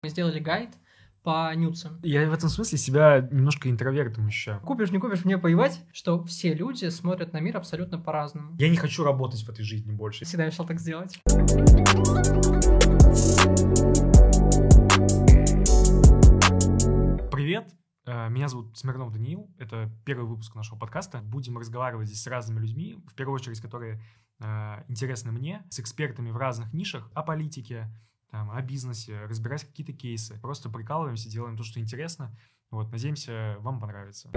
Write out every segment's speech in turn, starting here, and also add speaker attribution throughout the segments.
Speaker 1: Мы сделали гайд по нюцам.
Speaker 2: Я в этом смысле себя немножко интровертом ощущаю.
Speaker 1: Купишь, не купишь, мне поебать, что все люди смотрят на мир абсолютно по-разному.
Speaker 2: Я не хочу работать в этой жизни больше.
Speaker 1: Всегда мечтал так сделать.
Speaker 2: Привет, э, меня зовут Смирнов Даниил, это первый выпуск нашего подкаста. Будем разговаривать здесь с разными людьми, в первую очередь, которые э, интересны мне, с экспертами в разных нишах о политике, там, о бизнесе, разбирать какие-то кейсы. Просто прикалываемся, делаем то, что интересно. Вот, надеемся, вам понравится.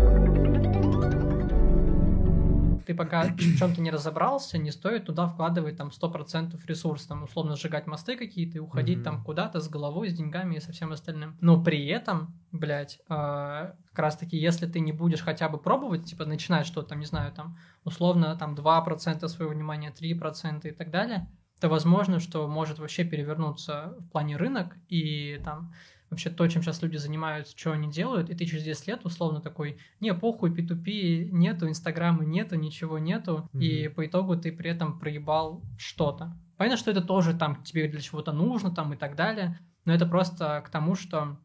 Speaker 1: Ты пока в чем-то не разобрался, не стоит туда вкладывать там 100% ресурс, там условно сжигать мосты какие-то и уходить mm-hmm. там куда-то с головой, с деньгами и со всем остальным. Но при этом, блядь, э, как раз-таки, если ты не будешь хотя бы пробовать, типа начинать что-то, там, не знаю, там, условно, там 2% своего внимания, 3% и так далее, то возможно, что может вообще перевернуться в плане рынок, и там вообще то, чем сейчас люди занимаются, что они делают, и ты через 10 лет условно такой, не, похуй, P2P нету, Инстаграма нету, ничего нету, mm-hmm. и по итогу ты при этом проебал что-то. Понятно, что это тоже там тебе для чего-то нужно там и так далее, но это просто к тому, что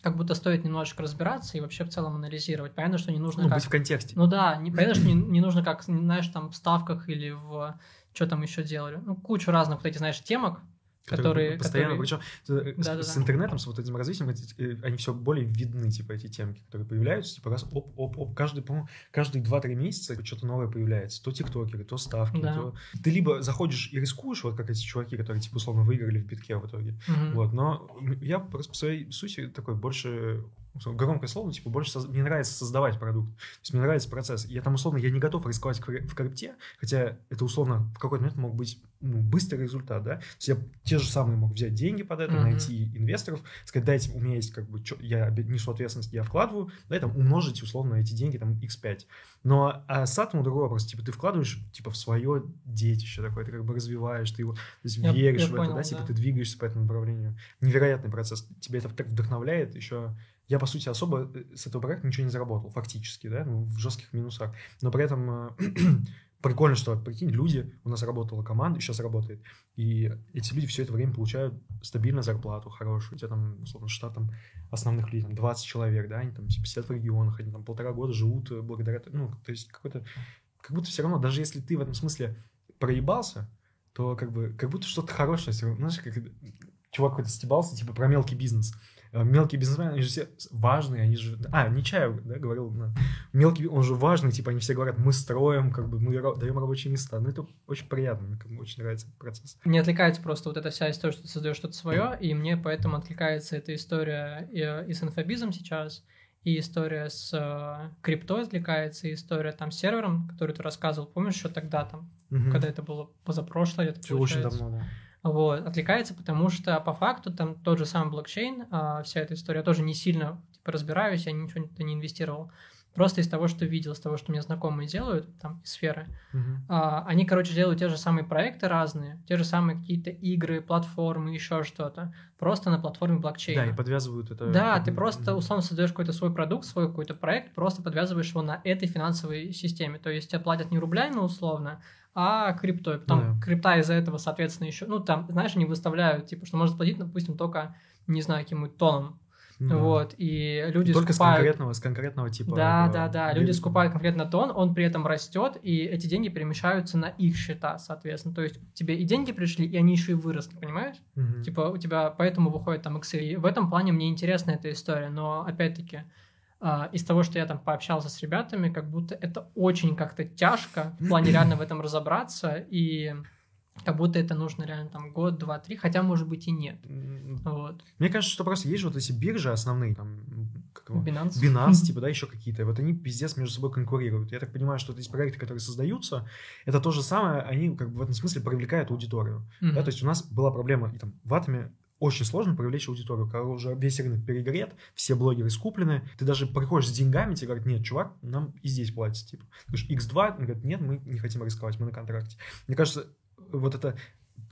Speaker 1: как будто стоит немножечко разбираться и вообще в целом анализировать. Понятно, что не нужно...
Speaker 2: Ну,
Speaker 1: как...
Speaker 2: быть в контексте.
Speaker 1: Ну да, не, понятно, что не, не нужно как, знаешь, там в ставках или в что там еще делали? Ну, кучу разных вот этих, знаешь, темок, которые,
Speaker 2: постоянно,
Speaker 1: которые...
Speaker 2: причем да, с, с интернетом, с вот этим развитием, эти, э, они все более видны, типа, эти темки, которые появляются, типа, раз, оп, оп, оп, каждый, по-моему, каждые 2-3 месяца что-то новое появляется, то тиктокеры, то ставки, да. то... Ты либо заходишь и рискуешь, вот как эти чуваки, которые, типа, условно, выиграли в битке в итоге, угу. вот, но я просто по своей сути такой больше громкое слово, типа, больше соз... мне нравится создавать продукт. То есть мне нравится процесс. Я там, условно, я не готов рисковать в крипте, хотя это, условно, в какой-то момент мог быть ну, быстрый результат, да. То есть я те же самые мог взять деньги под это, mm-hmm. найти инвесторов, сказать, дайте, у меня есть, как бы, чё, я несу ответственность, я вкладываю, да, и там умножить, условно, эти деньги, там, x5. Но а с атомом другой вопрос, типа, ты вкладываешь, типа, в свое детище такое, ты как бы развиваешь, ты его, то есть я, веришь я в понял, это, да, типа, ты двигаешься по этому направлению. Невероятный процесс. Тебя это так вдохновляет, еще я, по сути, особо э, с этого проекта ничего не заработал, фактически, да, ну, в жестких минусах. Но при этом э, прикольно, что, прикинь, люди, у нас работала команда, сейчас работает, и эти люди все это время получают стабильную зарплату хорошую. У тебя там, условно, штат там основных людей, там 20 человек, да, они там типа, сидят в регионах, они там полтора года живут э, благодаря, ну, то есть какой-то, как будто все равно, даже если ты в этом смысле проебался, то как бы, как будто что-то хорошее, знаешь, как чувак какой-то стебался, типа, про мелкий бизнес – мелкие бизнесмены, они же все важные, они же... А, не Чаев, да, говорил, да. мелкий, он же важный, типа, они все говорят, мы строим, как бы, мы даем рабочие места. Ну, это очень приятно, мне как бы очень нравится этот процесс.
Speaker 1: Мне отвлекается просто вот эта вся история, что ты создаешь что-то свое, и мне поэтому отвлекается эта история и, и с инфобизом сейчас, и история с э, крипто отвлекается, и история там с сервером, который ты рассказывал, помнишь, еще тогда там, угу. когда это было позапрошлое, это
Speaker 2: Все очень давно, да.
Speaker 1: Вот, отвлекается, потому что по факту там тот же самый блокчейн, а, вся эта история, я тоже не сильно типа, разбираюсь, я ничего не инвестировал. Просто из того, что видел, из того, что мне знакомые делают, там, из сферы, uh-huh. а, они, короче, делают те же самые проекты разные, те же самые какие-то игры, платформы, еще что-то, просто на платформе блокчейна.
Speaker 2: Да, и подвязывают это.
Speaker 1: Да, ты просто, условно, создаешь какой-то свой продукт, свой какой-то проект, просто подвязываешь его на этой финансовой системе. То есть тебе платят не рублями, условно, а криптой. Потом yeah. крипта из-за этого, соответственно, еще, ну, там, знаешь, они выставляют, типа, что можно платить, допустим, только, не знаю, каким-нибудь тоном. Да. Вот, и люди
Speaker 2: Только
Speaker 1: скупают...
Speaker 2: с конкретного, с конкретного типа...
Speaker 1: Да, да, да, люди скупают конкретно тон, он при этом растет, и эти деньги перемещаются на их счета, соответственно. То есть тебе и деньги пришли, и они еще и выросли, понимаешь? Угу. Типа у тебя поэтому выходит там иксы. И в этом плане мне интересна эта история, но опять-таки из того, что я там пообщался с ребятами, как будто это очень как-то тяжко в плане реально в этом разобраться, и как будто это нужно реально там год, два, три, хотя, может быть, и нет. Вот.
Speaker 2: Мне кажется, что просто есть вот эти биржи основные, там,
Speaker 1: как его? Binance.
Speaker 2: Binance, типа, да, еще какие-то, вот они пиздец между собой конкурируют. Я так понимаю, что вот эти проекты, которые создаются, это то же самое, они как бы в этом смысле привлекают аудиторию. Mm-hmm. Да, то есть у нас была проблема, и там, в Атоме очень сложно привлечь аудиторию, когда уже весь рынок перегрет, все блогеры скуплены, ты даже приходишь с деньгами, тебе говорят, нет, чувак, нам и здесь платят, типа. Ты говоришь, X2, он говорит, нет, мы не хотим рисковать, мы на контракте. Мне кажется, вот это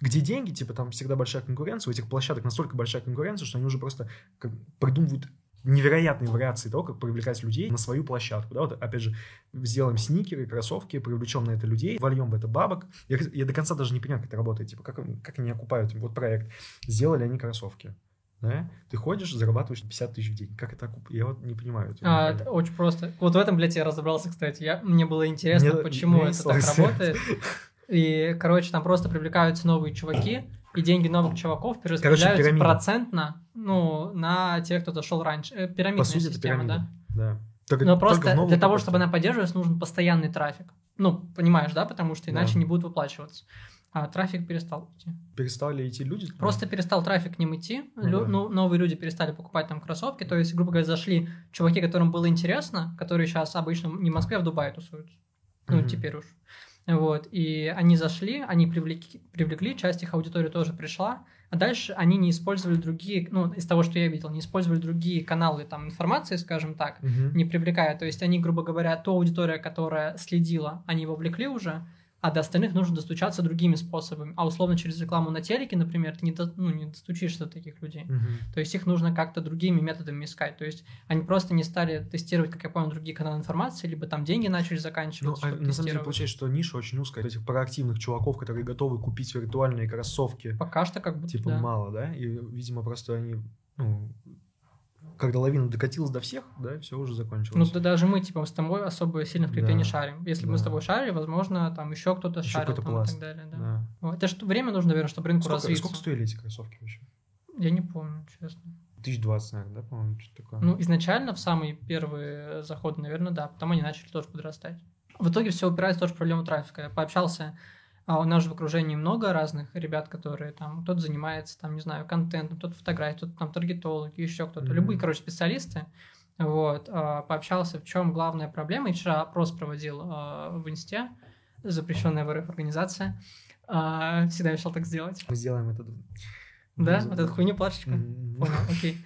Speaker 2: где деньги, типа там всегда большая конкуренция, у этих площадок настолько большая конкуренция, что они уже просто как, придумывают невероятные вариации того, как привлекать людей на свою площадку. Да? Вот, опять же, сделаем сникеры, кроссовки, привлечем на это людей, вольем в это бабок. Я, я до конца даже не понимаю, как это работает. Типа, как, как они окупают вот проект. Сделали они кроссовки. да, ты ходишь, зарабатываешь 50 тысяч в день. Как это окуп... Я вот не понимаю. Это
Speaker 1: а, это очень просто. Вот в этом, блядь, я разобрался, кстати. Я... Мне было интересно, мне, почему мне это так работает. И, короче, там просто привлекаются новые чуваки, и деньги новых чуваков перераспределяются короче, процентно ну, на тех, кто зашел раньше. Э, пирамидная По сути, система, да?
Speaker 2: Да.
Speaker 1: Только, Но просто для того, чтобы она поддерживалась, нужен постоянный трафик. Ну, понимаешь, да? Потому что иначе да. не будут выплачиваться. А трафик перестал идти.
Speaker 2: Перестали идти люди?
Speaker 1: Просто перестал трафик к ним идти. Ну, Лю- да. ну, новые люди перестали покупать там кроссовки. То есть, грубо говоря, зашли чуваки, которым было интересно, которые сейчас обычно не в Москве, а в Дубае тусуются. Ну, mm теперь уж. Вот. И они зашли, они привлекли, привлекли, часть их аудитории тоже пришла. А дальше они не использовали другие, ну, из того, что я видел, не использовали другие каналы там информации, скажем так,
Speaker 2: угу.
Speaker 1: не привлекая. То есть они, грубо говоря, ту аудитория, которая следила, они вовлекли уже, а до остальных нужно достучаться другими способами. А условно через рекламу на телеке, например, ты не, до, ну, не достучишься до таких людей.
Speaker 2: Uh-huh.
Speaker 1: То есть их нужно как-то другими методами искать. То есть они просто не стали тестировать, как я понял, другие каналы информации, либо там деньги начали заканчиваться.
Speaker 2: Ну, а на самом деле получается, что ниша очень узкая. Этих проактивных чуваков, которые готовы купить виртуальные кроссовки.
Speaker 1: Пока что как бы
Speaker 2: Типа
Speaker 1: да.
Speaker 2: мало, да? И, видимо, просто они ну, когда лавина докатилась до всех, да, все уже закончилось.
Speaker 1: Ну, да даже мы, типа, с тобой особо сильно в крипте да. не шарим. Если да. бы мы с тобой шарили, возможно, там еще кто-то еще шарил там, и так далее. Да. Да. Вот. Это же время нужно, наверное, чтобы рынку
Speaker 2: сколько,
Speaker 1: развиться.
Speaker 2: Сколько стоили эти кроссовки вообще?
Speaker 1: Я не помню, честно.
Speaker 2: Тысяч двадцать, наверное, да, по-моему, что такое?
Speaker 1: Ну, изначально, в самые первые заходы, наверное, да. Потом они начали тоже подрастать. В итоге все упирается тоже в проблему трафика. Я пообщался а у нас же в окружении много разных ребят, которые там, кто-то занимается, там, не знаю, контентом, кто-то фотографией, кто-то там таргетологи, еще кто-то. Mm-hmm. Любые, короче, специалисты. Вот, а, пообщался, в чем главная проблема. И вчера опрос проводил а, в Инсте, запрещенная в РФ организация. А, всегда решил так сделать.
Speaker 2: Мы сделаем это.
Speaker 1: Да? Вот эту хуйню плашечку? Mm-hmm. Понял, окей.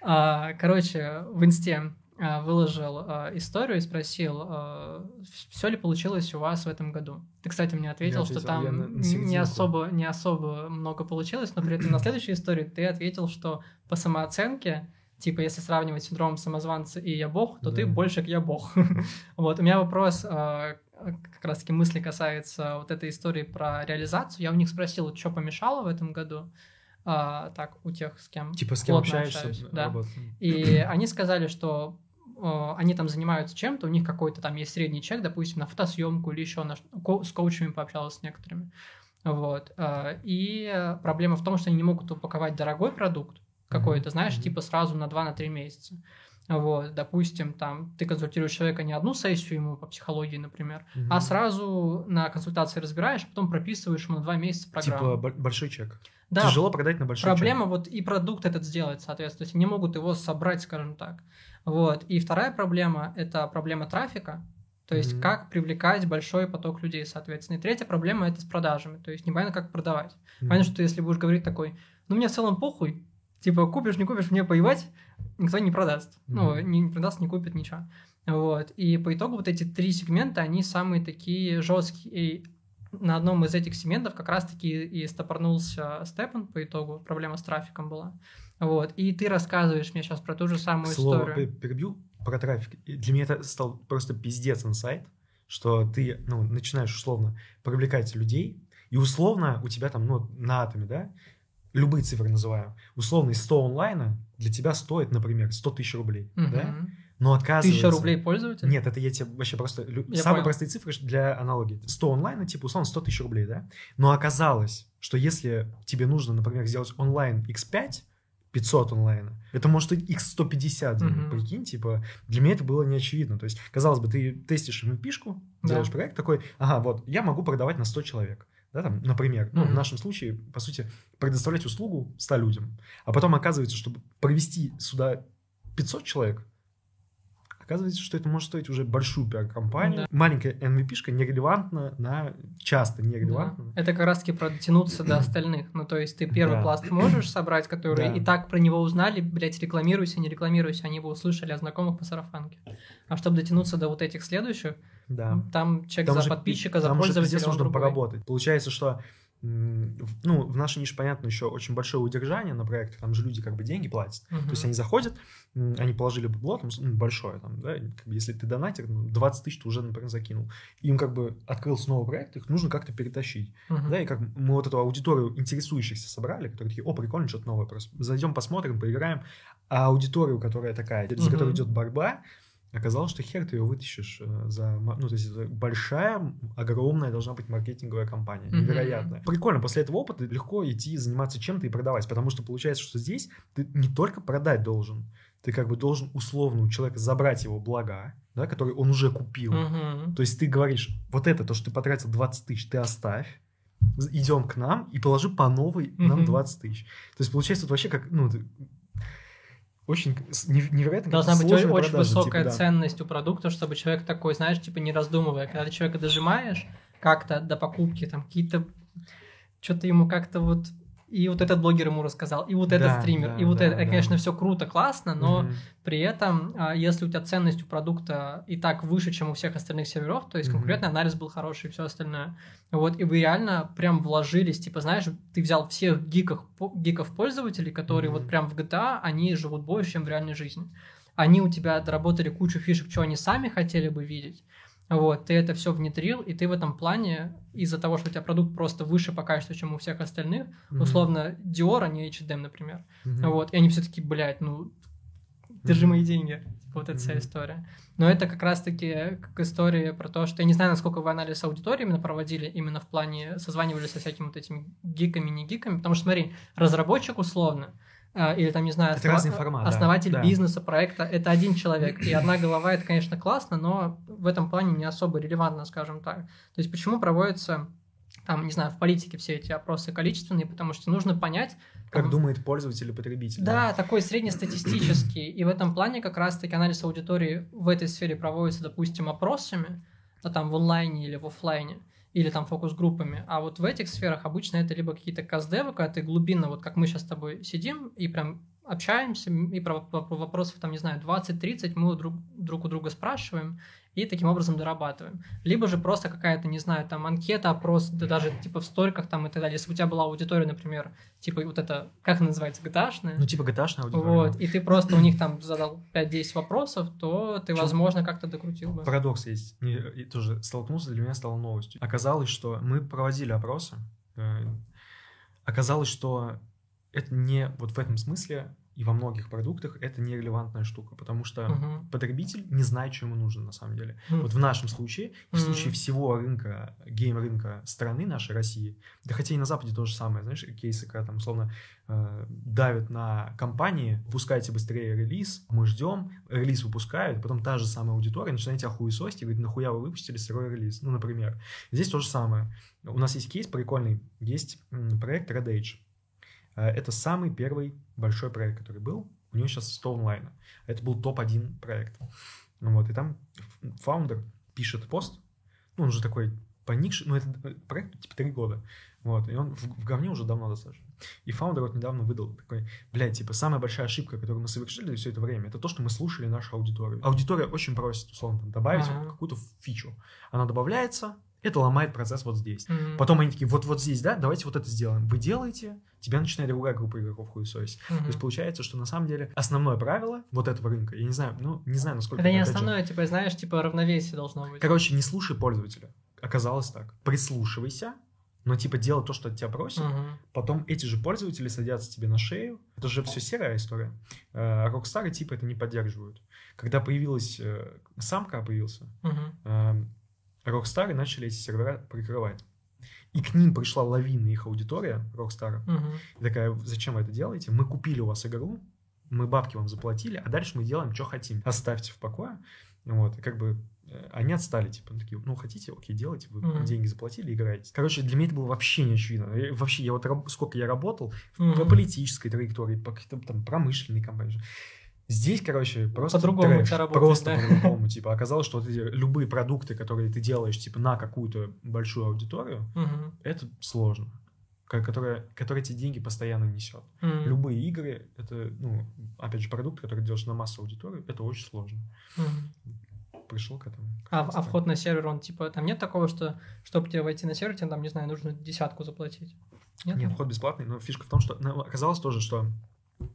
Speaker 1: Короче, в Инсте выложил а, историю и спросил, а, все ли получилось у вас в этом году. Ты, кстати, мне ответил, ответил что там на, на не, особо, не особо много получилось, но при этом на следующей истории ты ответил, что по самооценке, типа, если сравнивать синдром самозванца и я бог, то да. ты больше как я бог. вот, у меня вопрос, как раз-таки мысли касается вот этой истории про реализацию. Я у них спросил, что помешало в этом году а, так, у тех, с кем
Speaker 2: Типа с кем общаешься, общаюсь,
Speaker 1: да. И они сказали, что они там занимаются чем-то, у них какой-то там есть средний чек, допустим, на фотосъемку или еще на, с коучами пообщалась с некоторыми. Вот. Э, и проблема в том, что они не могут упаковать дорогой продукт какой-то, mm-hmm. знаешь, типа сразу на 2-3 на месяца. Вот, допустим, там ты консультируешь человека не одну сессию ему по психологии, например, mm-hmm. а сразу на консультации разбираешь, а потом прописываешь ему на два месяца программу.
Speaker 2: Типа большой чек.
Speaker 1: Да.
Speaker 2: Тяжело продать на большой
Speaker 1: Проблема
Speaker 2: чек.
Speaker 1: вот и продукт этот сделать, соответственно, то есть не могут его собрать, скажем так. Вот. И вторая проблема – это проблема трафика, то есть mm-hmm. как привлекать большой поток людей, соответственно. И третья проблема – это с продажами, то есть непонятно, как продавать. Mm-hmm. Понятно, что если будешь говорить такой, ну мне в целом похуй, типа купишь, не купишь, мне поевать, никто не продаст. Mm-hmm. Ну, не, не продаст, не купит, ничего. Вот. И по итогу вот эти три сегмента, они самые такие жесткие. И на одном из этих сегментов как раз-таки и стопорнулся Степан по итогу, проблема с трафиком была. Вот. И ты рассказываешь мне сейчас про ту же самую Слово историю.
Speaker 2: перебью про трафик. Для меня это стал просто пиздец инсайт, что ты ну, начинаешь условно привлекать людей, и условно у тебя там ну, на атоме, да, любые цифры называю, условно из 100 онлайна для тебя стоит, например, 100 тысяч рублей, угу. да? Но оказывается...
Speaker 1: Тысяча рублей пользователь?
Speaker 2: Нет, это я тебе вообще просто... Я Самые понял. простые цифры для аналогии. 100 онлайна, типа, условно, 100 тысяч рублей, да? Но оказалось, что если тебе нужно, например, сделать онлайн x5, 500 онлайна. Это может быть x150, mm-hmm. прикинь, типа, для меня это было неочевидно. То есть, казалось бы, ты тестишь MVP-шку, делаешь да. проект такой, ага, вот, я могу продавать на 100 человек. Да, там, например, mm-hmm. ну, в нашем случае, по сути, предоставлять услугу 100 людям. А потом оказывается, чтобы провести сюда 500 человек, Оказывается, что это может стоить уже большую пиар-компанию. Да. Маленькая MVP-шка нерелевантна на... Часто нерелевантна.
Speaker 1: Да. Это как раз-таки про дотянуться до остальных. Ну, то есть ты первый да. пласт можешь собрать, который да. и так про него узнали, блядь, рекламируйся, не рекламируйся, они бы услышали о знакомых по сарафанке. А чтобы дотянуться до вот этих следующих,
Speaker 2: да.
Speaker 1: там чек там за же, подписчика, за там пользователя.
Speaker 2: Здесь нужно другой. поработать. Получается, что ну, в нашей нише, понятно, еще очень большое удержание на проектах, там же люди как бы деньги платят. Uh-huh. То есть они заходят, они положили бабло, там, ну, большое, там, да, как бы, если ты донатер, ну, 20 тысяч ты уже, например, закинул. Им как бы открылся новый проект, их нужно как-то перетащить. Uh-huh. Да, и как мы вот эту аудиторию интересующихся собрали, которые такие, о, прикольно, что-то новое, просто зайдем, посмотрим, поиграем. А аудиторию, которая такая, за uh-huh. которой идет борьба, Оказалось, что хер ты ее вытащишь э, за... Ну, то есть это большая, огромная должна быть маркетинговая компания. Невероятная. Mm-hmm. Прикольно, после этого опыта легко идти заниматься чем-то и продавать, потому что получается, что здесь ты не только продать должен, ты как бы должен условно у человека забрать его блага, да, которые он уже купил. Mm-hmm. То есть ты говоришь, вот это, то, что ты потратил 20 тысяч, ты оставь, идем к нам и положи по новой mm-hmm. нам 20 тысяч. То есть получается тут вообще как, ну, очень невероятно
Speaker 1: Должна быть очень продажи, высокая типа, да. ценность у продукта, чтобы человек такой, знаешь, типа не раздумывая, когда ты человека дожимаешь как-то до покупки, там какие-то что-то ему как-то вот и вот этот блогер ему рассказал, и вот да, этот стример, да, и вот да, это, да. конечно, все круто, классно, но угу. при этом, а, если у тебя ценность у продукта и так выше, чем у всех остальных серверов, то есть угу. конкурентный анализ был хороший и все остальное, вот, и вы реально прям вложились, типа, знаешь, ты взял всех гиков, гиков пользователей, которые угу. вот прям в GTA, они живут больше, чем в реальной жизни. Они у тебя доработали кучу фишек, что они сами хотели бы видеть, вот, ты это все внедрил, и ты в этом плане, из-за того, что у тебя продукт просто выше по качеству, чем у всех остальных, mm-hmm. условно, Dior, а не H&M, например, mm-hmm. вот, и они все таки блядь, ну, держи mm-hmm. мои деньги, вот эта mm-hmm. вся история. Но это как раз-таки как история про то, что я не знаю, насколько вы анализ аудитории именно проводили, именно в плане созванивались со всякими вот этими гиками, не гиками, потому что, смотри, разработчик условно, или там, не знаю, это основ... формат, основатель да. бизнеса, проекта, это один человек. И одна голова, это, конечно, классно, но в этом плане не особо релевантно, скажем так. То есть почему проводятся там, не знаю, в политике все эти опросы количественные, потому что нужно понять...
Speaker 2: Как там, думает пользователь или потребитель.
Speaker 1: Да, да, такой среднестатистический. И в этом плане как раз-таки анализ аудитории в этой сфере проводится, допустим, опросами, а там в онлайне или в офлайне или там фокус-группами. А вот в этих сферах обычно это либо какие-то каздевы, когда ты глубинно, вот как мы сейчас с тобой сидим и прям общаемся, и про, про, про вопросов, там, не знаю, 20-30 мы друг, друг у друга спрашиваем, и таким образом дорабатываем. Либо же просто какая-то, не знаю, там анкета, опрос, да даже типа в сториках там и так далее. Если у тебя была аудитория, например, типа вот это, как она называется, gta
Speaker 2: Ну, типа gta аудитория.
Speaker 1: Вот, и ты просто у них там задал 5-10 вопросов, то ты, возможно, как-то докрутил бы.
Speaker 2: Парадокс есть. И тоже столкнулся, для меня стало новостью. Оказалось, что мы проводили опросы, э, оказалось, что это не вот в этом смысле и во многих продуктах это нерелевантная штука, потому что uh-huh. потребитель не знает, что ему нужно на самом деле. Uh-huh. Вот в нашем случае, в случае всего рынка, гейм-рынка страны нашей России, да хотя и на Западе то же самое, знаешь, кейсы, когда там условно э, давят на компании, выпускайте быстрее релиз, мы ждем, релиз выпускают, потом та же самая аудитория начинает тебя хуесосить и говорит, нахуя вы выпустили сырой релиз, ну, например. Здесь то же самое. У нас есть кейс прикольный, есть проект Red Age. Э, это самый первый большой проект, который был. У него сейчас 100 онлайна. Это был топ-1 проект. Ну вот, и там фаундер пишет пост, ну, он уже такой поникший, ну, это э, проект типа три года, вот, и он в, в говне уже давно достаточно. И фаундер вот недавно выдал такой, блядь, типа, самая большая ошибка, которую мы совершили все это время, это то, что мы слушали нашу аудиторию. Аудитория очень просит, условно, там, добавить ага. какую-то фичу. Она добавляется, это ломает процесс вот здесь. Mm-hmm. Потом они такие, вот вот здесь, да, давайте вот это сделаем. Вы делаете, тебя начинает другая группа игроков хуесосить. Mm-hmm. То есть получается, что на самом деле основное правило вот этого рынка, я не знаю, ну, не знаю, насколько...
Speaker 1: Это не основное, же... типа, знаешь, типа равновесие должно быть.
Speaker 2: Короче, не слушай пользователя. Оказалось так. Прислушивайся, но типа делай то, что от тебя просят. Uh-huh. Потом эти же пользователи садятся тебе на шею. Это же все серая история. А Rockstar типа это не поддерживают. Когда появилась э, самка появился, uh-huh. Rockstar начали эти сервера прикрывать. И к ним пришла лавина их аудитория, Rockstar. Угу. И такая, зачем вы это делаете? Мы купили у вас игру, мы бабки вам заплатили, а дальше мы делаем, что хотим. Оставьте в покое. Вот, и как бы э, они отстали, типа, такие, ну, хотите, окей, делайте, вы mm-hmm. деньги заплатили, играете. Короче, для меня это было вообще не очевидно. Я, вообще, я вот сколько я работал mm-hmm. по политической траектории, по каким-то там промышленной компании. Здесь, короче, просто
Speaker 1: по-другому трэш, работает,
Speaker 2: просто да? по-другому. Типа, оказалось, что вот эти любые продукты, которые ты делаешь, типа, на какую-то большую аудиторию, угу. это сложно. Которая, которая эти деньги постоянно несет. Mm. Любые игры, это, ну, опять же, продукт, который делаешь на массу аудиторию, это очень сложно.
Speaker 1: Mm.
Speaker 2: пришел к этому.
Speaker 1: А, а вход на сервер, он типа, там нет такого, что, чтобы тебе войти на сервер, тебе там, не знаю, нужно десятку заплатить?
Speaker 2: Нет, нет вход бесплатный, но фишка в том, что ну, оказалось тоже, что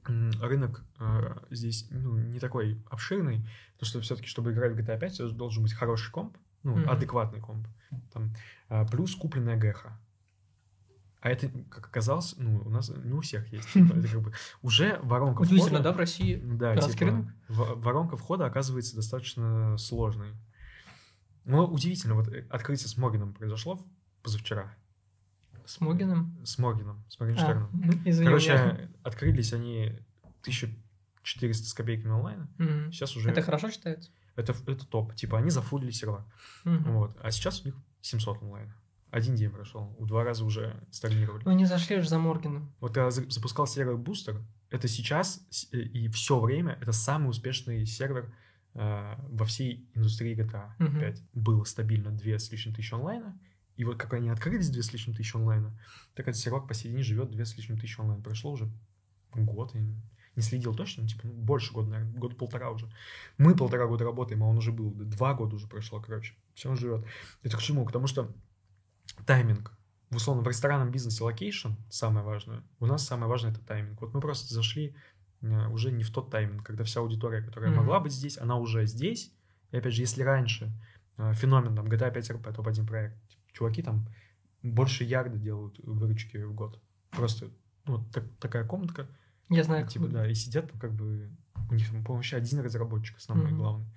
Speaker 2: рынок э, здесь ну, не такой обширный, потому что все-таки, чтобы играть в GTA 5, должен быть хороший комп, ну, mm-hmm. адекватный комп, там, э, плюс купленная гэха. А это, как оказалось, ну, у нас не у всех есть. Типа, это как бы уже воронка
Speaker 1: входа... да, в России?
Speaker 2: Да, типа, воронка входа оказывается достаточно сложной. Но удивительно, вот э, открытие с Морганом произошло позавчера.
Speaker 1: С Могином?
Speaker 2: С Могином, с Моргенштерном. А, извини, Короче, я... открылись они 1400 с копейками онлайна.
Speaker 1: Угу. Сейчас уже... Это хорошо считается?
Speaker 2: Это, это топ. Типа они зафулили сервера. Угу. Вот. А сейчас у них 700 онлайна. Один день прошел, в два раза уже стагнировали.
Speaker 1: Ну, не зашли же за Морганом.
Speaker 2: Вот я запускал сервер Бустер, это сейчас э, и все время это самый успешный сервер э, во всей индустрии GTA угу. 5. Было стабильно две с лишним тысячи онлайна, и вот как они открылись две с лишним тысячи онлайна, так этот сервак посередине живет две с лишним тысячи онлайн. Прошло уже год, я не следил точно, ну, типа, ну, больше года, наверное, год-полтора уже. Мы полтора года работаем, а он уже был, два года уже прошло, короче. Все он живет. Это к чему? К тому, что тайминг. В условно в ресторанном бизнесе location самое важное. У нас самое важное это тайминг. Вот мы просто зашли э, уже не в тот тайминг, когда вся аудитория, которая mm-hmm. могла быть здесь, она уже здесь. И опять же, если раньше э, феномен там GTA 5 RP, топ-1 проект, чуваки там больше ярда делают выручки в год. Просто ну, вот так, такая комнатка.
Speaker 1: Я знаю.
Speaker 2: Типа, да, и сидят там как бы, у них, по-моему, вообще один разработчик основной, mm-hmm. главный.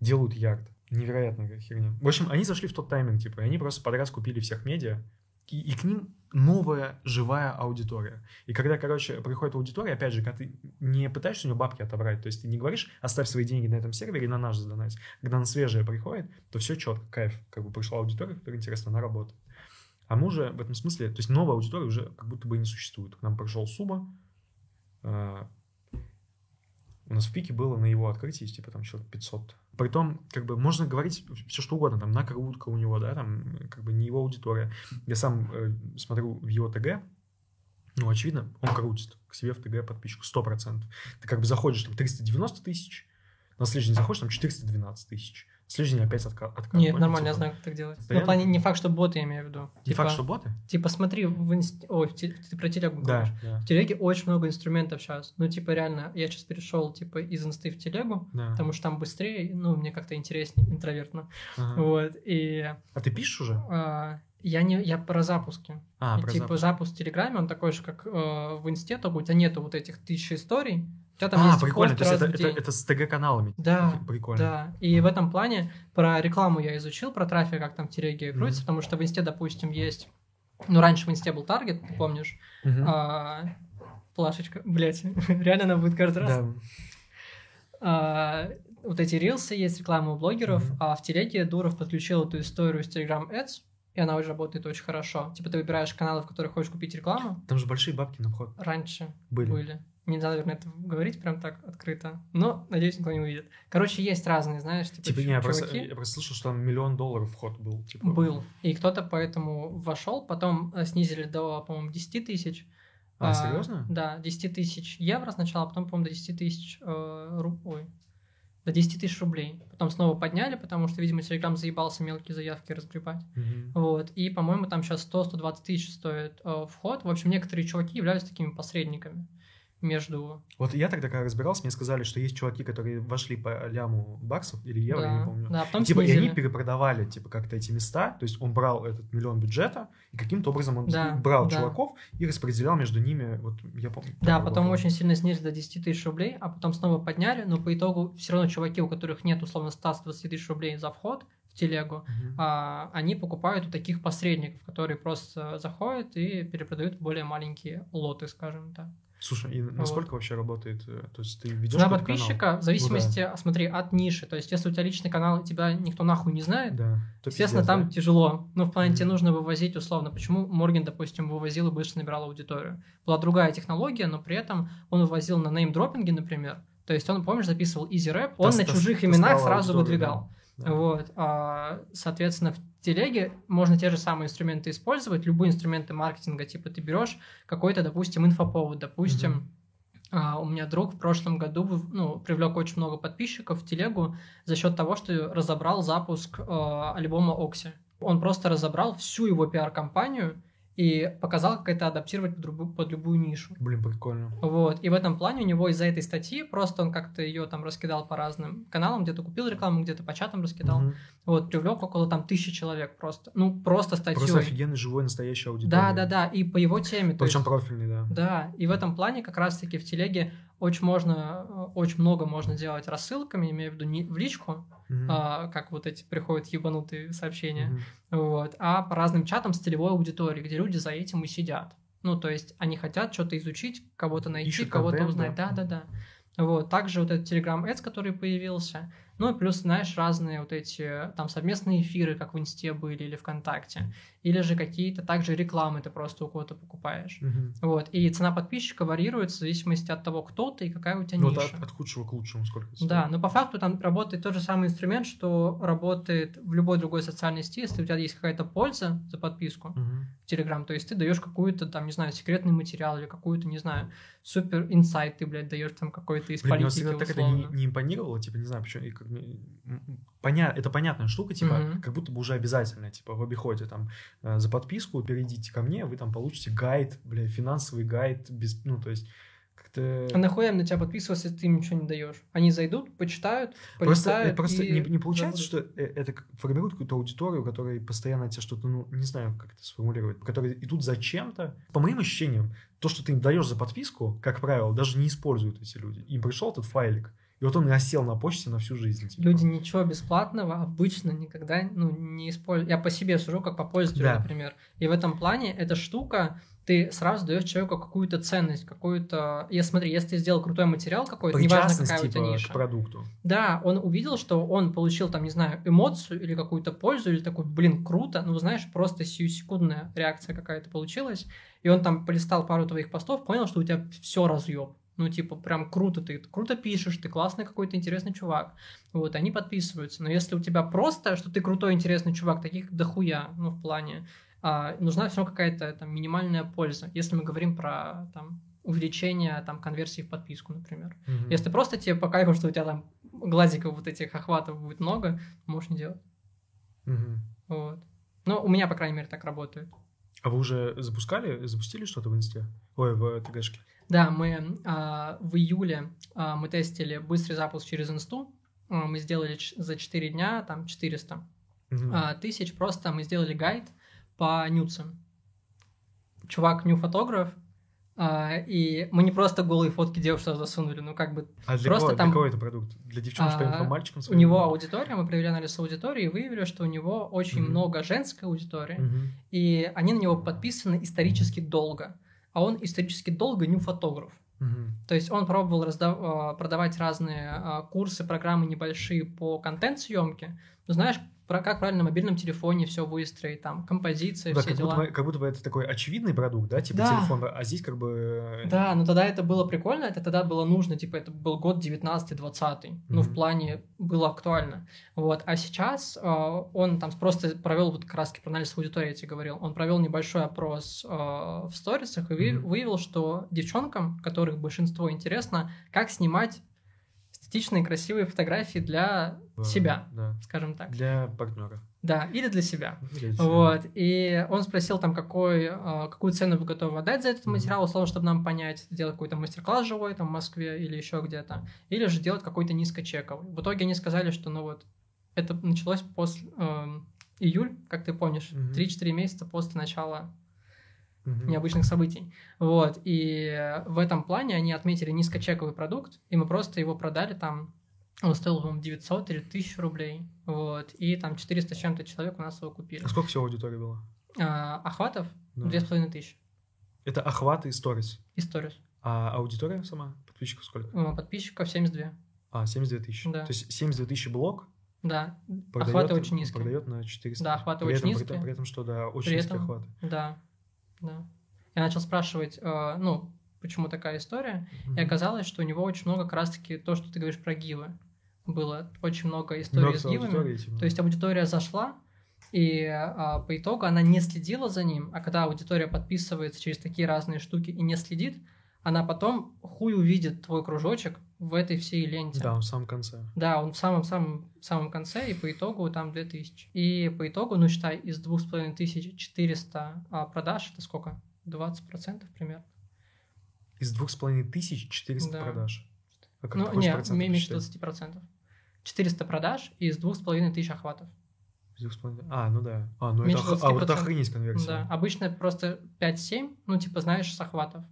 Speaker 2: Делают ярд. Невероятная херня. В общем, они зашли в тот тайминг, типа, и они просто под раз купили всех медиа, и, и к ним новая живая аудитория. И когда, короче, приходит аудитория, опять же, когда ты не пытаешься у нее бабки отобрать, то есть ты не говоришь, оставь свои деньги на этом сервере на наш задонать. Когда она свежая приходит, то все четко, кайф. Как бы пришла аудитория, которая интересна, она работает. А мы уже в этом смысле, то есть новая аудитория уже как будто бы не существует. К нам пришел Суба, а, у нас в пике было на его открытии, типа, там, человек 500. Притом, как бы, можно говорить все что угодно, там, накрутка у него, да, там, как бы, не его аудитория. Я сам э, смотрю в его ТГ, ну, очевидно, он крутит к себе в ТГ подписчику 100%. Ты как бы заходишь, там, 390 тысяч, на следующий день заходишь, там, 412 тысяч. День опять откат.
Speaker 1: откат Нет, нормально, я типа. знаю, как так делать. Ну, в плане не факт, что боты, я имею в виду.
Speaker 2: Не типа, факт, что боты?
Speaker 1: Типа смотри, в инст... Ой, в те... ты про телегу
Speaker 2: да, говоришь. Да.
Speaker 1: В телеге очень много инструментов сейчас. Ну, типа, реально, я сейчас перешел, типа, из инсты в телегу, да. потому что там быстрее, ну, мне как-то интереснее, интровертно. Ага. Вот, и...
Speaker 2: А ты пишешь уже?
Speaker 1: А, я не, я про запуски.
Speaker 2: А,
Speaker 1: и,
Speaker 2: про
Speaker 1: типа
Speaker 2: запуск.
Speaker 1: запуск в Телеграме, он такой же, как э, в Инсте, только у тебя нету вот этих тысяч историй, тебя там
Speaker 2: а,
Speaker 1: есть
Speaker 2: прикольно, то есть это, это, это с ТГ-каналами.
Speaker 1: Да,
Speaker 2: прикольно.
Speaker 1: Да, и в этом плане про рекламу я изучил, про трафик, как там в телеге крутится, mm-hmm. потому что в Инсте, допустим, есть... Ну, раньше в Инсте был таргет, ты помнишь?
Speaker 2: Mm-hmm.
Speaker 1: А, плашечка, блядь, реально она будет каждый раз.
Speaker 2: Да.
Speaker 1: А, вот эти рилсы есть, реклама у блогеров, mm-hmm. а в телеге Дуров подключил эту историю с Telegram Ads, и она уже работает очень хорошо. Типа ты выбираешь каналы, в которых хочешь купить рекламу.
Speaker 2: Там же большие бабки на вход.
Speaker 1: Раньше
Speaker 2: были.
Speaker 1: были. Не надо, наверное, это говорить прям так открыто. Но, надеюсь, никто не увидит. Короче, есть разные, знаешь, типа,
Speaker 2: типа не, я просто, я просто слышал, что там миллион долларов вход был. Типа...
Speaker 1: Был. И кто-то поэтому вошел, потом э, снизили до, по-моему, 10 тысяч.
Speaker 2: А, а, серьезно?
Speaker 1: Да, 10 тысяч евро сначала, потом, по-моему, до 10 тысяч э, руб... Ой, до 10 тысяч рублей. Потом снова подняли, потому что, видимо, Телеграм заебался мелкие заявки разгребать.
Speaker 2: Mm-hmm.
Speaker 1: Вот. И, по-моему, там сейчас 100-120 тысяч стоит э, вход. В общем, некоторые чуваки являются такими посредниками между...
Speaker 2: Вот я тогда, когда разбирался, мне сказали, что есть чуваки, которые вошли по ляму баксов или евро,
Speaker 1: да.
Speaker 2: я не помню.
Speaker 1: Да, потом
Speaker 2: и, типа,
Speaker 1: снизили.
Speaker 2: и они перепродавали, типа, как-то эти места, то есть он брал этот миллион бюджета, и каким-то образом он
Speaker 1: да,
Speaker 2: брал
Speaker 1: да.
Speaker 2: чуваков и распределял между ними, вот я помню.
Speaker 1: Да, потом очень сильно снизили до 10 тысяч рублей, а потом снова подняли, но по итогу все равно чуваки, у которых нет условно 100-120 тысяч рублей за вход, в телегу,
Speaker 2: uh-huh.
Speaker 1: а, они покупают у таких посредников, которые просто заходят и перепродают более маленькие лоты, скажем так.
Speaker 2: Слушай, и насколько вот. вообще работает? э, То есть ты ведешь
Speaker 1: На подписчика,
Speaker 2: канал?
Speaker 1: в зависимости, ну, да. смотри, от ниши. То есть, если у тебя личный канал, и тебя никто нахуй не знает,
Speaker 2: да,
Speaker 1: естественно,
Speaker 2: пиздец,
Speaker 1: там
Speaker 2: да?
Speaker 1: тяжело. Ну, в плане, mm-hmm. тебе нужно вывозить условно. Почему Морген, допустим, вывозил и быстро набирал аудиторию? Была другая технология, но при этом он вывозил на неймдропинге, например. То есть, он, помнишь, записывал Easy Rap, он Тас- на чужих именах сразу выдвигал. Да. Вот, а, соответственно, телеге можно те же самые инструменты использовать, любые инструменты маркетинга, типа ты берешь какой-то, допустим, инфоповод, допустим, mm-hmm а, у меня друг в прошлом году ну, привлек очень много подписчиков в телегу за счет того, что разобрал запуск э, альбома Окси. Он просто разобрал всю его пиар-компанию и показал, как это адаптировать под любую, под любую нишу.
Speaker 2: Блин, прикольно.
Speaker 1: Вот. И в этом плане у него из-за этой статьи просто он как-то ее там раскидал по разным каналам, где-то купил рекламу, где-то по чатам раскидал. Угу. Вот, привлек около там тысячи человек просто. Ну, просто статьей. Просто
Speaker 2: офигенный живой настоящий аудитория.
Speaker 1: Да, да, да. И по его теме.
Speaker 2: Причем есть, профильный, да.
Speaker 1: Да. И в этом плане как раз-таки в телеге очень можно, очень много можно делать рассылками, имею в виду не в личку, mm-hmm. а, как вот эти приходят ебанутые сообщения, mm-hmm. вот, а по разным чатам с целевой аудиторией, где люди за этим и сидят. Ну, то есть они хотят что-то изучить, кого-то найти, Ищут кого-то контент, узнать. Да, да, да. Вот. Также вот этот Telegram Ads, который появился, ну и плюс, знаешь, разные вот эти там совместные эфиры, как в Инсте были или ВКонтакте, или же какие-то также рекламы ты просто у кого-то покупаешь. Угу. Вот. И цена подписчика варьируется в зависимости от того, кто ты и какая у тебя ну, ниша.
Speaker 2: от, от худшего к лучшему сколько стоит.
Speaker 1: Да, но по факту там работает тот же самый инструмент, что работает в любой другой социальной сети, если у тебя есть какая-то польза за подписку угу. в Telegram, то есть ты даешь какую-то там, не знаю, секретный материал или какую-то, не знаю, супер инсайт ты, блядь, даешь там какой-то из Блин, политики,
Speaker 2: мне так это не, не импонировало, типа, не знаю, почему, как, поня... это понятная штука, типа, mm-hmm. как будто бы уже обязательно, типа, в обиходе там э, за подписку перейдите ко мне, вы там получите гайд, бля, финансовый гайд, без, ну, то есть как-то...
Speaker 1: А нахуя на тебя подписываться, если ты им ничего не даешь? Они зайдут, почитают,
Speaker 2: Просто, просто и... не, не получается, что э, это формирует какую-то аудиторию, которая постоянно тебе что-то, ну, не знаю, как это сформулировать, которые идут зачем-то. По моим ощущениям, то, что ты им даешь за подписку, как правило, даже не используют эти люди. Им пришел этот файлик, и вот он и осел на почте на всю жизнь.
Speaker 1: Типа. Люди ничего бесплатного обычно никогда ну, не используют. Я по себе сужу, как по пользователю, да. например. И в этом плане эта штука, ты сразу даешь человеку какую-то ценность, какую-то... Я смотри, если ты сделал крутой материал какой-то, неважно, какая
Speaker 2: типа,
Speaker 1: у тебя ниша.
Speaker 2: к продукту.
Speaker 1: Да, он увидел, что он получил там, не знаю, эмоцию или какую-то пользу, или такой, блин, круто, ну, знаешь, просто сиюсекундная реакция какая-то получилась, и он там полистал пару твоих постов, понял, что у тебя все разъеб. Ну, типа, прям круто ты, круто пишешь, ты классный какой-то интересный чувак. Вот, они подписываются. Но если у тебя просто, что ты крутой, интересный чувак, таких дохуя, ну, в плане, а, нужна все какая-то там минимальная польза. Если мы говорим про там увеличение там конверсии в подписку, например. Mm-hmm. Если просто тебе по кайфу, что у тебя там глазиков вот этих охватов будет много, можешь не делать. Mm-hmm. Вот. Ну, у меня, по крайней мере, так работает.
Speaker 2: А вы уже запускали, запустили что-то в инсте? Ой, в ТГшке?
Speaker 1: Да, мы а, в июле а, мы тестили быстрый запуск через инсту. А, мы сделали за 4 дня там 400 угу. а, тысяч. Просто мы сделали гайд по нюцам. Чувак ню-фотограф, а, и мы не просто голые фотки девушек засунули, ну как бы
Speaker 2: а для просто кого, там... для кого это продукт? Для девчонок, а, по мальчикам?
Speaker 1: У него аудитория, мы провели анализ аудитории и выявили, что у него очень mm много женской аудитории, mm и они на него подписаны исторически долго а он исторически долго не фотограф. Угу. То есть он пробовал раздав... А, продавать разные а, курсы, программы небольшие по контент-съемке. Но знаешь, про как правильно на мобильном телефоне все выстроить, там, композиция, да, все
Speaker 2: как
Speaker 1: дела.
Speaker 2: Будто, как будто бы это такой очевидный продукт, да, типа да. телефон, а здесь как бы...
Speaker 1: Э, да, но тогда это было прикольно, это тогда было нужно, типа, это был год 19-20, mm-hmm. ну, в плане было актуально. Вот, а сейчас э, он там просто провел, вот как раз про анализ аудитории, я тебе говорил, он провел небольшой опрос э, в сторисах и mm-hmm. выявил, что девчонкам, которых большинство интересно, как снимать эстетичные, красивые фотографии для да, себя, да. скажем так.
Speaker 2: Для партнера.
Speaker 1: Да, или для себя. Для себя. Вот. И он спросил там, какой, а, какую цену вы готовы отдать за этот mm-hmm. материал, условно, чтобы нам понять, сделать какой-то мастер-класс живой там в Москве или еще где-то, или же делать какой-то низкочековый. В итоге они сказали, что ну вот, это началось после э, июль, как ты помнишь, mm-hmm. 3-4 месяца после начала угу. необычных событий. Вот, и в этом плане они отметили низкочековый продукт, и мы просто его продали там, он стоил, по-моему, 900 или 1000 рублей, вот, и там 400 с чем-то человек у нас его купили.
Speaker 2: А сколько всего аудитории было?
Speaker 1: А, охватов? Да. 2500.
Speaker 2: Это охваты и сторис?
Speaker 1: И сторис.
Speaker 2: А аудитория сама? Подписчиков сколько?
Speaker 1: Подписчиков 72.
Speaker 2: А, 72 тысячи. Да. То есть 72 тысячи блок
Speaker 1: да, продает, охваты очень низкие.
Speaker 2: Продает на 400.
Speaker 1: Да, охваты при очень этом, низкие.
Speaker 2: При, при этом, что, да, очень при низкие этом, охваты.
Speaker 1: Да, да. Я начал спрашивать, э, ну, почему такая история, mm-hmm. и оказалось, что у него очень много как раз-таки то, что ты говоришь про гивы. Было очень много историй много с гивами. Типа. То есть аудитория зашла, и а, по итогу она не следила за ним, а когда аудитория подписывается через такие разные штуки и не следит, она потом хуй увидит твой кружочек в этой всей ленте.
Speaker 2: Да, он в самом конце.
Speaker 1: Да, он в самом-самом самом конце, и по итогу там 2000. И по итогу, ну, считай, из 2400 а, продаж, это сколько? 20% примерно.
Speaker 2: Из 2500 да. продаж?
Speaker 1: А как ну, нет, меньше 20%. 400 продаж из 2500 охватов.
Speaker 2: А, ну да. А, ну это, а, вот это охренеть конверсия.
Speaker 1: Да, обычно просто 5-7, ну типа знаешь, с охватов.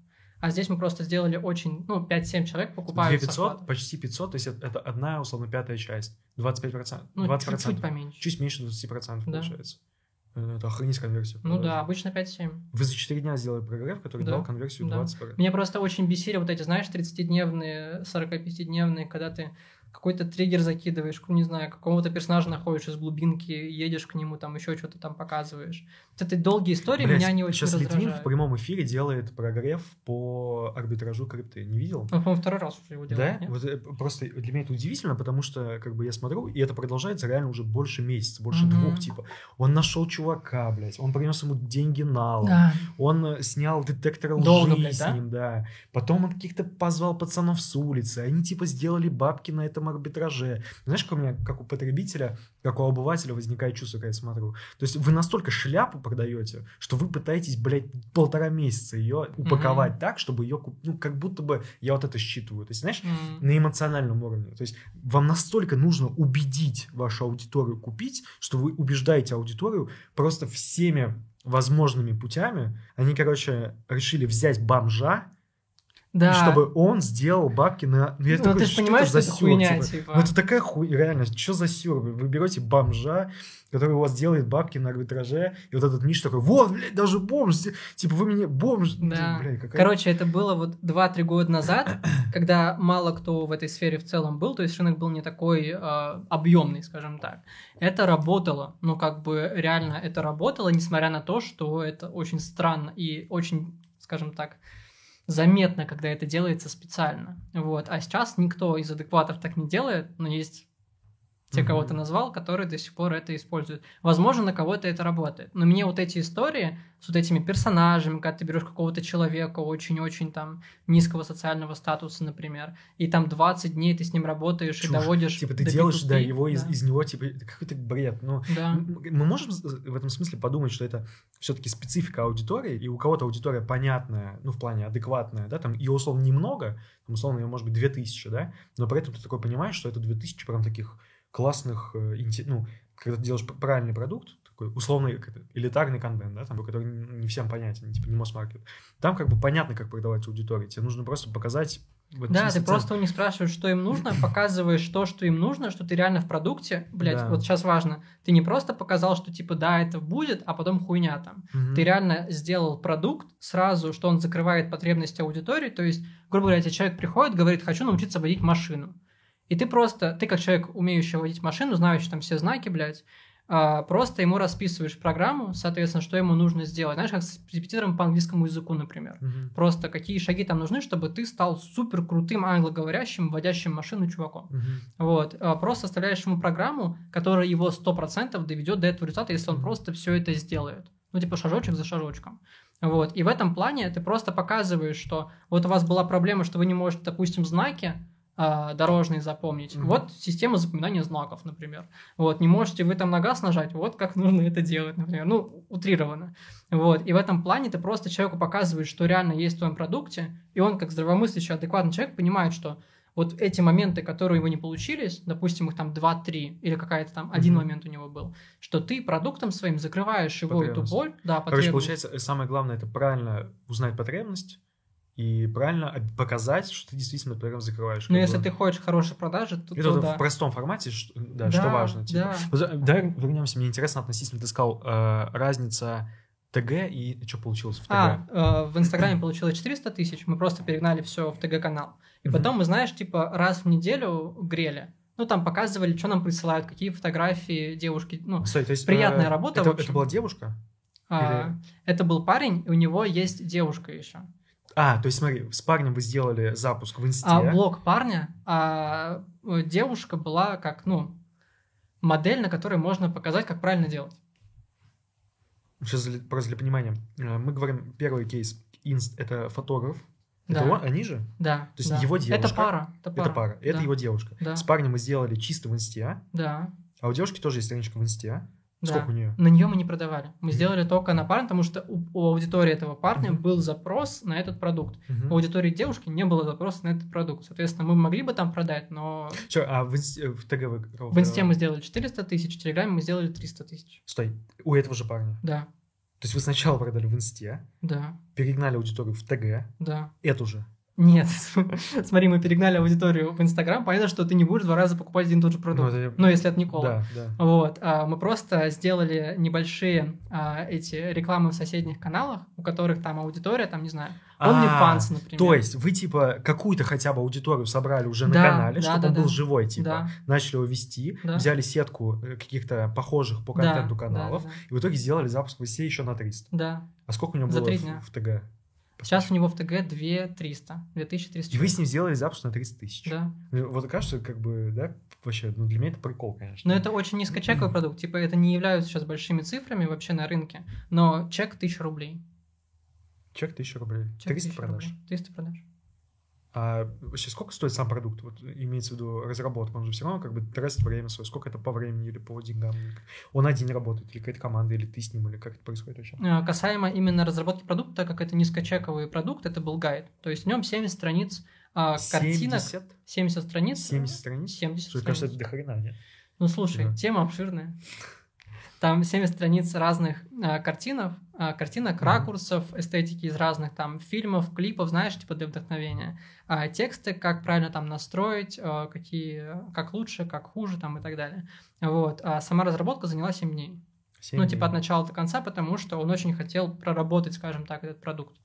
Speaker 1: А здесь мы просто сделали очень, ну, 5-7 человек покупают
Speaker 2: 500, почти 500, то есть это, это одна, условно, пятая часть. 25%.
Speaker 1: Ну, 20%. чуть-чуть поменьше.
Speaker 2: Чуть меньше 20% да. получается. Э, это охренеть конверсию.
Speaker 1: Ну да, обычно 5-7.
Speaker 2: Вы за 4 дня сделали прогрев, который да. дал конверсию да. 20%.
Speaker 1: Меня просто очень бесили вот эти, знаешь, 30-дневные, 45-дневные, когда ты какой-то триггер закидываешь, не знаю, какого-то персонажа находишь из глубинки, едешь к нему, там еще что-то там показываешь. Вот эти долгие истории Блядь, меня не очень сейчас раздражают. Литвин
Speaker 2: в прямом эфире делает прогрев по арбитражу крипты. Не видел?
Speaker 1: Он, по-моему, второй раз уже его делает,
Speaker 2: Да? Вот, э, просто для меня это удивительно, потому что как бы я смотрю, и это продолжается реально уже больше месяца, больше mm-hmm. двух, типа. Он нашел чувака, блядь, он принес ему деньги налом, да. он э, снял детектор лжи Долго, блядь, с ним, да? да. Потом он каких-то позвал пацанов с улицы, они типа сделали бабки на этом арбитраже. Знаешь, как у меня, как у потребителя, как у обывателя возникает чувство, когда я смотрю. То есть вы настолько шляпу продаете, что вы пытаетесь, блядь, полтора месяца ее упаковать mm-hmm. так, чтобы ее, ну, как будто бы я вот это считываю. То есть, знаешь, mm-hmm. на эмоциональном уровне. То есть вам настолько нужно убедить вашу аудиторию купить, что вы убеждаете аудиторию просто всеми возможными путями. Они, короче, решили взять бомжа, да. чтобы он сделал бабки на...
Speaker 1: Ну, я ну такой, ты же понимаешь, что это за хуйня, типа? типа.
Speaker 2: Ну, это такая хуйня, реально, что за сюр? Вы берете бомжа, который у вас делает бабки на арбитраже, и вот этот Миш такой, вот, блядь, даже бомж, типа, вы меня бомж.
Speaker 1: Да. Блядь, какая... Короче, это было вот 2-3 года назад, когда мало кто в этой сфере в целом был, то есть рынок был не такой э, объемный, скажем так. Это работало, ну, как бы реально это работало, несмотря на то, что это очень странно и очень, скажем так, заметно, когда это делается специально. Вот. А сейчас никто из адекватов так не делает, но есть те, кого ты назвал, которые до сих пор это используют. Возможно, на кого-то это работает. Но мне вот эти истории с вот этими персонажами, когда ты берешь какого-то человека очень-очень там низкого социального статуса, например, и там 20 дней ты с ним работаешь Чушь. и доводишь
Speaker 2: Типа ты делаешь, да, его да. Из, из него, типа, какой-то бред. Но да. мы можем в этом смысле подумать, что это все-таки специфика аудитории, и у кого-то аудитория понятная, ну, в плане адекватная, да, там ее, условно, немного, там, условно, ее может быть 2000, да, но при этом ты такой понимаешь, что это 2000 прям таких классных, э, ну, когда ты делаешь правильный продукт, такой условный элитарный контент, да, там, который не всем понятен, типа не Мосмаркет, там как бы понятно, как продавать аудитории. Тебе нужно просто показать
Speaker 1: да, ты цен. просто у них спрашиваешь, что им нужно, показываешь то, что им нужно, что ты реально в продукте. Блять, да. вот сейчас важно. Ты не просто показал, что типа да, это будет, а потом хуйня там. Угу. Ты реально сделал продукт сразу, что он закрывает потребности аудитории. То есть, грубо говоря, тебе человек приходит, говорит, хочу научиться водить машину. И ты просто, ты как человек, умеющий водить машину, знающий там все знаки, блядь, а, просто ему расписываешь программу, соответственно, что ему нужно сделать. Знаешь, как с репетитором по английскому языку, например. Uh-huh. Просто какие шаги там нужны, чтобы ты стал супер крутым англоговорящим, водящим машину чуваком. Uh-huh. Вот. А, просто оставляешь ему программу, которая его 100% доведет до этого результата, если он просто все это сделает. Ну, типа шажочек за шажочком. Вот. И в этом плане ты просто показываешь, что вот у вас была проблема, что вы не можете, допустим, знаки дорожный запомнить. Mm-hmm. Вот система запоминания знаков, например. Вот, не можете вы там на газ нажать, вот как нужно это делать, например. Ну, утрированно. Вот, и в этом плане ты просто человеку показываешь, что реально есть в твоем продукте, и он, как здравомыслящий, адекватный человек, понимает, что вот эти моменты, которые его не получились, допустим, их там 2-3, или какая-то там один mm-hmm. момент у него был, что ты продуктом своим закрываешь его эту боль. Да,
Speaker 2: Короче, получается, самое главное, это правильно узнать потребность, и правильно показать, что ты действительно прям закрываешь.
Speaker 1: Ну, если бы. ты хочешь хорошие продажи, то,
Speaker 2: Это то да. в простом формате, что, да, да, что важно. Типа. Да. давай вернемся, мне интересно относительно, ты сказал, э, разница ТГ и что получилось в ТГ?
Speaker 1: А, э, в Инстаграме получилось 400 тысяч, мы просто перегнали все в ТГ-канал. И потом мы, знаешь, типа раз в неделю грели. Ну, там показывали, что нам присылают, какие фотографии девушки. Ну, Стой, то есть, приятная э, работа.
Speaker 2: Это, это была девушка?
Speaker 1: А, Или... Это был парень, и у него есть девушка еще.
Speaker 2: А, то есть смотри, с парнем вы сделали запуск в инсте.
Speaker 1: А блог парня, а девушка была как, ну, модель, на которой можно показать, как правильно делать.
Speaker 2: Сейчас просто для понимания. Э, мы говорим, первый кейс, инст – это фотограф, Это
Speaker 1: Да.
Speaker 2: он, они же?
Speaker 1: Да.
Speaker 2: То есть
Speaker 1: да.
Speaker 2: его девушка-
Speaker 1: Это пара. Это пара.
Speaker 2: Это пара, это
Speaker 1: Да.
Speaker 2: его девушка.
Speaker 1: Да.
Speaker 2: С парнем мы сделали чисто в инсте,
Speaker 1: Да.
Speaker 2: а у девушки тоже есть страничка в инсте.
Speaker 1: Да.
Speaker 2: Сколько у нее?
Speaker 1: На нее мы не продавали. Мы сделали только на парня, потому что у, у аудитории этого парня
Speaker 2: Мгм.
Speaker 1: был запрос на этот продукт.
Speaker 2: Мгм.
Speaker 1: У аудитории девушки не было запроса на этот продукт. Соответственно, мы могли бы там продать, но
Speaker 2: Чё, а в, инсте, в ТГ вы
Speaker 1: в инсте мы сделали 400 тысяч, в Телеграме мы сделали 300 тысяч.
Speaker 2: Стой, у этого же парня.
Speaker 1: Да,
Speaker 2: То есть вы сначала продали в инсте,
Speaker 1: да,
Speaker 2: перегнали аудиторию в ТГ,
Speaker 1: да.
Speaker 2: эту же.
Speaker 1: Нет, смотри, мы перегнали аудиторию в Инстаграм. Понятно, что ты не будешь два раза покупать один и тот же продукт.
Speaker 2: Ну, это-
Speaker 1: Ну, если это Никола.
Speaker 2: Да, да.
Speaker 1: Вот, а, мы просто сделали небольшие а, эти рекламы в соседних каналах, у которых там аудитория, там, не знаю, OnlyFans,
Speaker 2: А,
Speaker 1: например.
Speaker 2: То есть вы типа какую-то хотя бы аудиторию собрали уже на
Speaker 1: Да,
Speaker 2: канале,
Speaker 1: да,
Speaker 2: чтобы
Speaker 1: да,
Speaker 2: он был живой, типа. Начали его вести, взяли сетку э, каких-то похожих по контенту каналов, и в итоге сделали запуск в инсте еще на 300.
Speaker 1: Да.
Speaker 2: А сколько у него было в, в ТГ?
Speaker 1: Сейчас у него в ТГ 2300. 2300.
Speaker 2: И вы с ним сделали запуск на 30 тысяч.
Speaker 1: Да.
Speaker 2: Ну, Вот кажется, как бы, да, вообще, ну для меня это прикол, конечно.
Speaker 1: Но это очень низкочековый продукт. Типа, это не являются сейчас большими цифрами вообще на рынке. Но чек 1000 рублей.
Speaker 2: Чек 1000 рублей.
Speaker 1: Чек
Speaker 2: 300
Speaker 1: 1000
Speaker 2: продаж.
Speaker 1: рублей. 300 продаж.
Speaker 2: А вообще сколько стоит сам продукт? Вот имеется в виду разработка. Он же все равно как бы тратит время свое. Сколько это по времени или по деньгам? Он один работает, или какая-то команда, или ты с ним, или как это происходит вообще?
Speaker 1: Э, Касаемо именно разработки продукта, так как это низкочековый продукт, это был гайд. То есть в нем 70 страниц а, картинок,
Speaker 2: 70?
Speaker 1: 70 страниц.
Speaker 2: 70 страниц?
Speaker 1: 70
Speaker 2: Что,
Speaker 1: страниц.
Speaker 2: кажется, это дохрена, нет?
Speaker 1: Ну слушай,
Speaker 2: Да.
Speaker 1: тема обширная. Там 70 страниц разных а, картинок, а, картинок, ракурсов, эстетики из разных там фильмов, клипов, знаешь, типа для вдохновения. А тексты, как правильно там настроить, а, какие, как лучше, как хуже там и так далее. Вот. А сама разработка заняла 7 дней.
Speaker 2: Семь
Speaker 1: Ну, типа от начала до конца, потому что он очень хотел проработать, скажем так, этот продукт.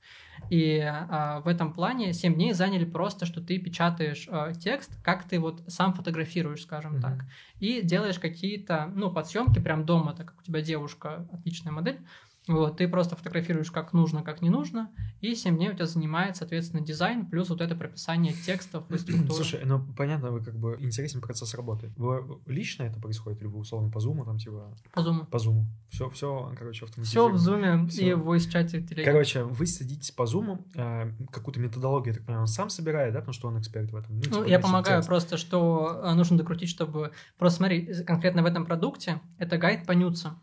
Speaker 1: И а, в этом плане 7 дней заняли просто, что ты печатаешь а, текст, как ты вот сам фотографируешь, скажем
Speaker 2: Мгм.
Speaker 1: так, и делаешь какие-то, ну, подсъемки прям дома, так как у тебя девушка, отличная модель, вот, ты просто фотографируешь как нужно, как не нужно, и 7 дней у тебя занимает, соответственно, дизайн, плюс вот это прописание текстов и структуры.
Speaker 2: Слушай, ну понятно, вы как бы интересен процесс работы. Вы лично это происходит, вы условно по зуму, там типа
Speaker 1: по зуму.
Speaker 2: по зуму? Все, все, короче,
Speaker 1: Все
Speaker 2: автоматизировано.
Speaker 1: в зуме и в voice-чате в телеге.
Speaker 2: Короче, вы садитесь по зуму, э, какую-то методологию, я так понимаю, он сам собирает, да, потому что он эксперт в этом.
Speaker 1: Ну,
Speaker 2: типа,
Speaker 1: я
Speaker 2: если
Speaker 1: помогаю
Speaker 2: текст.
Speaker 1: просто, что э, нужно докрутить, чтобы... Просто смотри, конкретно в этом продукте это гайд по.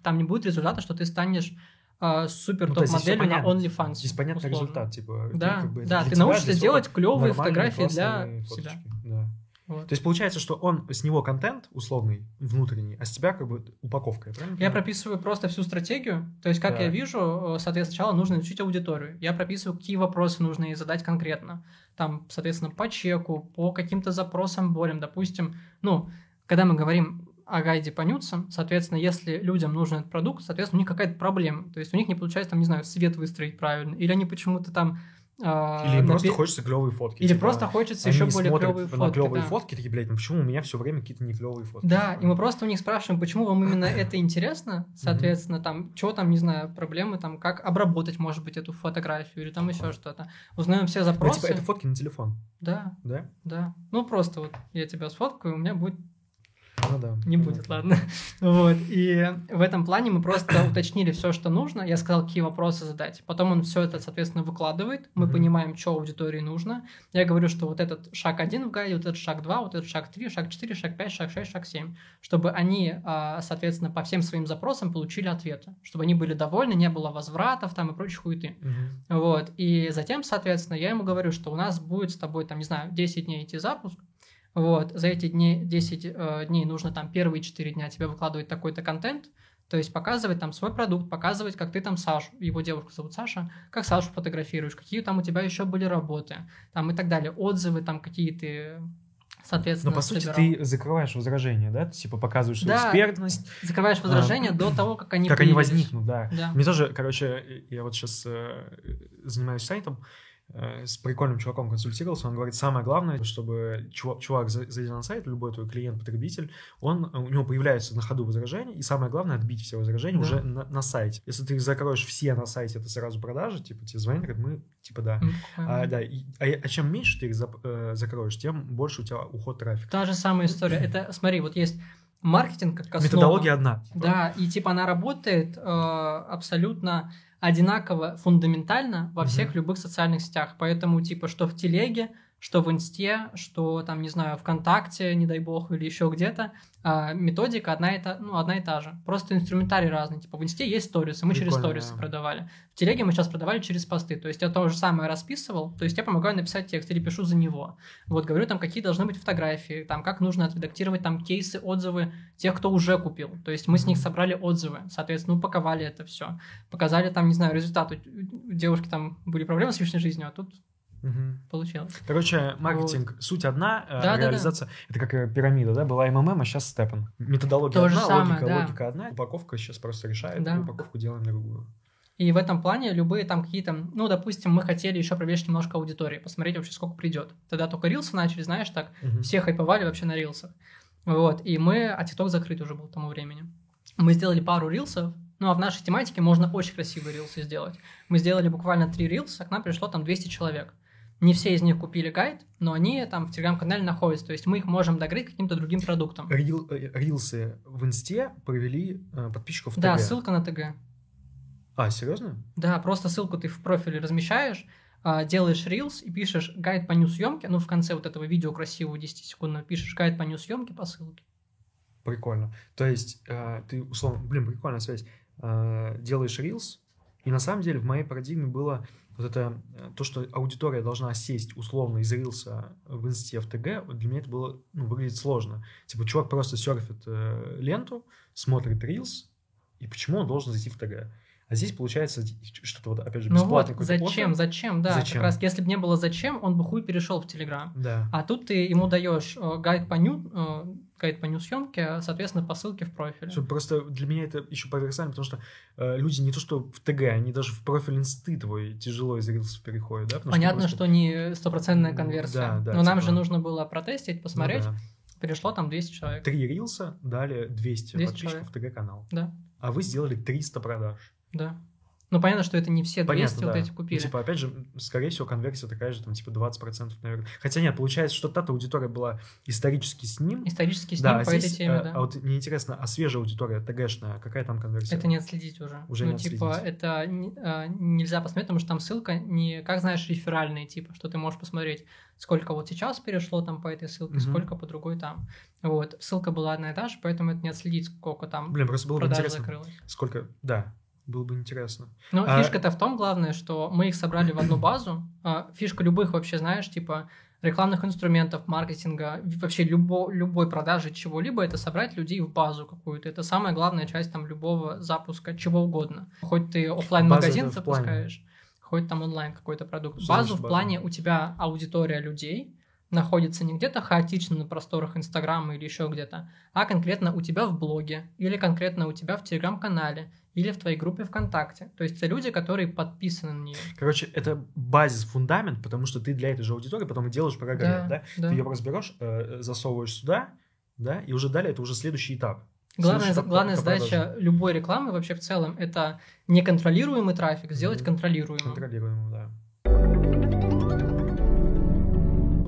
Speaker 1: Там не будет результата, что ты станешь э, супер
Speaker 2: Ну, то есть здесь всё
Speaker 1: топ-моделью на
Speaker 2: понятно.
Speaker 1: OnlyFans.
Speaker 2: Здесь понятный
Speaker 1: условно.
Speaker 2: результат, типа. ты
Speaker 1: Да,
Speaker 2: как бы,
Speaker 1: да, ты научишься делать клевые фотографии для себя.
Speaker 2: Да.
Speaker 1: Вот.
Speaker 2: То есть получается, что он с него контент условный, внутренний, а с тебя как бы упаковка, я правильно
Speaker 1: Я прописываю просто всю стратегию. То есть, как
Speaker 2: Так.
Speaker 1: я вижу, э, соответственно, сначала нужно изучить аудиторию. Я прописываю, какие вопросы нужно ей задать конкретно. Там, соответственно, по чеку, по каким-то запросам, болям. Допустим, ну, когда мы говорим о гайде по нюцам, соответственно, если людям нужен этот продукт, соответственно, у них какая-то проблема. То есть у них не получается, там, не знаю, свет выстроить правильно, или они почему-то там... а,
Speaker 2: Или им просто хочется клевые фотки.
Speaker 1: Или
Speaker 2: типа,
Speaker 1: просто хочется еще более
Speaker 2: смотрят
Speaker 1: клевые
Speaker 2: на
Speaker 1: фотки.
Speaker 2: клевые
Speaker 1: да.
Speaker 2: фотки, такие, блядь, ну почему у меня все время какие-то не клевые фотки?
Speaker 1: Да,
Speaker 2: Типа,
Speaker 1: и мы просто у них спрашиваем, почему вам именно это интересно, соответственно, там, что там, не знаю, проблемы, там, как обработать, может быть, эту фотографию или там еще что-то. Узнаем все
Speaker 2: Ну,
Speaker 1: запросы.
Speaker 2: типа, это фотки на телефон,
Speaker 1: Да,
Speaker 2: да?
Speaker 1: да. Ну, просто вот я тебя сфоткаю, у меня будет
Speaker 2: Ну да.
Speaker 1: не будет, ладно. Вот. И в этом плане мы просто уточнили все, что нужно. Я сказал, какие вопросы задать. Потом он все это, соответственно, выкладывает. Мы
Speaker 2: Мгм.
Speaker 1: понимаем, что аудитории нужно. Я говорю, что вот этот шаг один в гайде, вот этот шаг два, вот этот шаг три, шаг четыре, шаг пять, шаг шесть, шаг семь. Чтобы они, а, соответственно, по всем своим запросам получили ответы. Чтобы они были довольны, не было возвратов там и прочей хуеты.
Speaker 2: Мгм.
Speaker 1: Вот. И затем, соответственно, я ему говорю, что у нас будет с тобой, там, не знаю, 10 дней идти запуск. Вот. За эти дни, 10 э, дней нужно там первые 4 дня тебе выкладывать такой-то контент. То есть показывать там свой продукт, показывать, как ты там Сашу, его девушку зовут Саша, как Сашу фотографируешь, какие там у тебя еще были работы, там и так далее, отзывы там какие ты, соответственно,
Speaker 2: Но по сути
Speaker 1: собирал.
Speaker 2: ты закрываешь возражения, да? Ты, типа показываешь свою
Speaker 1: Да.
Speaker 2: экспертность,
Speaker 1: закрываешь возражения до того, как они
Speaker 2: как они
Speaker 1: появились.
Speaker 2: возникнут, да.
Speaker 1: Да.
Speaker 2: Мне тоже, короче, я вот сейчас занимаюсь сайтом, э, с прикольным чуваком консультировался, он говорит, самое главное, чтобы чувак, чувак за- зайдя на сайт, любой твой клиент, потребитель, он, у него появляются на ходу возражения, и самое главное отбить все возражения
Speaker 1: Да.
Speaker 2: уже на, на сайте. Если ты их закроешь все на сайте, это сразу продажи, типа тебе звонят, говорят, мы, типа, да.
Speaker 1: М,
Speaker 2: А, да, и- а, а чем меньше ты их зап- э, закроешь, тем больше у тебя уход трафика.
Speaker 1: Та же самая история. Это, смотри, вот есть маркетинг как основа.
Speaker 2: Методология одна.
Speaker 1: Да, и типа она работает э, абсолютно одинаково фундаментально во всех mm-hmm. любых социальных сетях. Поэтому, типа, что в телеге, что в Инсте, что там, не знаю, ВКонтакте, не дай бог, или еще где-то, а, методика одна и, та, ну, одна и та же. Просто инструментарий разный. Типа в Инсте есть сторисы, мы Прикольно, через сторисы да. продавали. В Телеге мы сейчас продавали через посты. То есть я то же самое расписывал, то есть я помогаю написать текст или пишу за него. Вот говорю там, какие должны быть фотографии, там, как нужно отредактировать там кейсы, отзывы тех, кто уже купил. То есть мы с них собрали отзывы, соответственно, упаковали это все. Показали там, не знаю, результат. У девушки там были проблемы с личной жизнью, а тут Угу. Получилось.
Speaker 2: Короче, маркетинг, вот. суть одна, э, да, реализация, да, да. это как э, пирамида, да, была МММ, а сейчас Степан. Методология То одна, самое, логика, да. логика одна, упаковка сейчас просто решает, да. упаковку делаем другую.
Speaker 1: И в этом плане любые там какие-то, ну, допустим, мы хотели еще проверить немножко аудитории, посмотреть вообще, сколько придет. Тогда только рилсы начали, знаешь, так, угу. все хайповали вообще на рилсах. Вот, и мы, а ТикТок закрыт уже был к тому времени. Мы сделали пару рилсов, ну, а в нашей тематике можно очень красивые рилсы сделать. Мы сделали буквально три рилса, к нам пришло там 200 человек. Не все из них купили гайд, но они там в телеграм-канале находятся. То есть мы их можем догреть каким-то другим продуктом.
Speaker 2: Рил, э, рилсы в инсте провели э, подписчиков в ТГ.
Speaker 1: Да, ссылка на ТГ.
Speaker 2: А, серьезно?
Speaker 1: Да, просто ссылку ты в профиле размещаешь, а, делаешь рилс и пишешь гайд по нью-съемке, ну, в конце вот этого видео красивого 10 секундного пишешь гайд по нью-съемке по ссылке.
Speaker 2: Прикольно. То есть э, ты, условно, блин, прикольная связь, делаешь рилс, и на самом деле в моей парадигме было вот это э, то, что аудитория должна сесть условно из рилса в инсте в ТГ, для меня это было, ну, выглядит сложно. Типа, чувак просто серфит э, ленту, смотрит рилс, и почему он должен зайти в ТГ? А здесь получается что-то вот, опять же, бесплатное.
Speaker 1: Ну вот, зачем, кофе. зачем, да, зачем? как раз, если бы не было зачем, он бы хуй перешел в Телеграм.
Speaker 2: Да.
Speaker 1: А тут ты ему даешь э, гайд по ню, э, гайд по ню съемке, соответственно, по ссылке в профиле.
Speaker 2: Что просто для меня это еще парадоксально, потому что э, люди не то что в ТГ, они даже в профиль инсты твой тяжело из рилсов переходят, да?
Speaker 1: Потому Понятно, что, просто... что не стопроцентная конверсия. Да, да, Но типа... нам же нужно было протестить, посмотреть. Ну, да. Перешло там 200 человек.
Speaker 2: Три рилса дали 200, 200 подписчиков в ТГ-канал.
Speaker 1: Да.
Speaker 2: А вы сделали 300 продаж.
Speaker 1: Да. Ну, понятно, что это не все 200 понятно, вот да. эти купили.
Speaker 2: Ну, типа, опять же, скорее всего, конверсия такая же, там, типа, 20%, наверное. Хотя нет, получается, что та-то аудитория была исторически с ним.
Speaker 1: Исторически с да, ним а по здесь, этой теме,
Speaker 2: а,
Speaker 1: да.
Speaker 2: А вот мне интересно, а свежая аудитория, ТГшная, какая там конверсия?
Speaker 1: Это не отследить уже.
Speaker 2: Уже
Speaker 1: ну,
Speaker 2: не
Speaker 1: типа,
Speaker 2: отследить.
Speaker 1: это а, нельзя посмотреть, потому что там ссылка не, как знаешь, реферальная, типа, что ты можешь посмотреть, сколько вот сейчас перешло там по этой ссылке, mm-hmm. сколько по другой там. Вот, ссылка была одна и та же, поэтому это не отследить, сколько там
Speaker 2: Блин, просто было бы интересно, закрылось. сколько, да, было бы интересно.
Speaker 1: Ну, а... фишка-то в том, главное, что мы их собрали в одну базу. А, фишка любых вообще, знаешь, типа рекламных инструментов, маркетинга, вообще любо, любой продажи чего-либо, это собрать людей в базу какую-то. Это самая главная часть там любого запуска чего угодно. Хоть ты офлайн магазин запускаешь, хоть там онлайн какой-то продукт. Что базу в плане у тебя аудитория людей, находится не где-то хаотично на просторах Инстаграма или еще где-то, а конкретно у тебя в блоге, или конкретно у тебя в Телеграм-канале, или в твоей группе ВКонтакте. То есть это люди, которые подписаны на нее.
Speaker 2: Короче, это базис, фундамент, потому что ты для этой же аудитории потом и делаешь программу, да? да? да. Ты ее просто берешь, э, засовываешь сюда, да, и уже далее это уже следующий этап.
Speaker 1: Главная, этап главная задача любой рекламы вообще в целом это неконтролируемый трафик сделать mm-hmm. контролируемым.
Speaker 2: Контролируемым, да.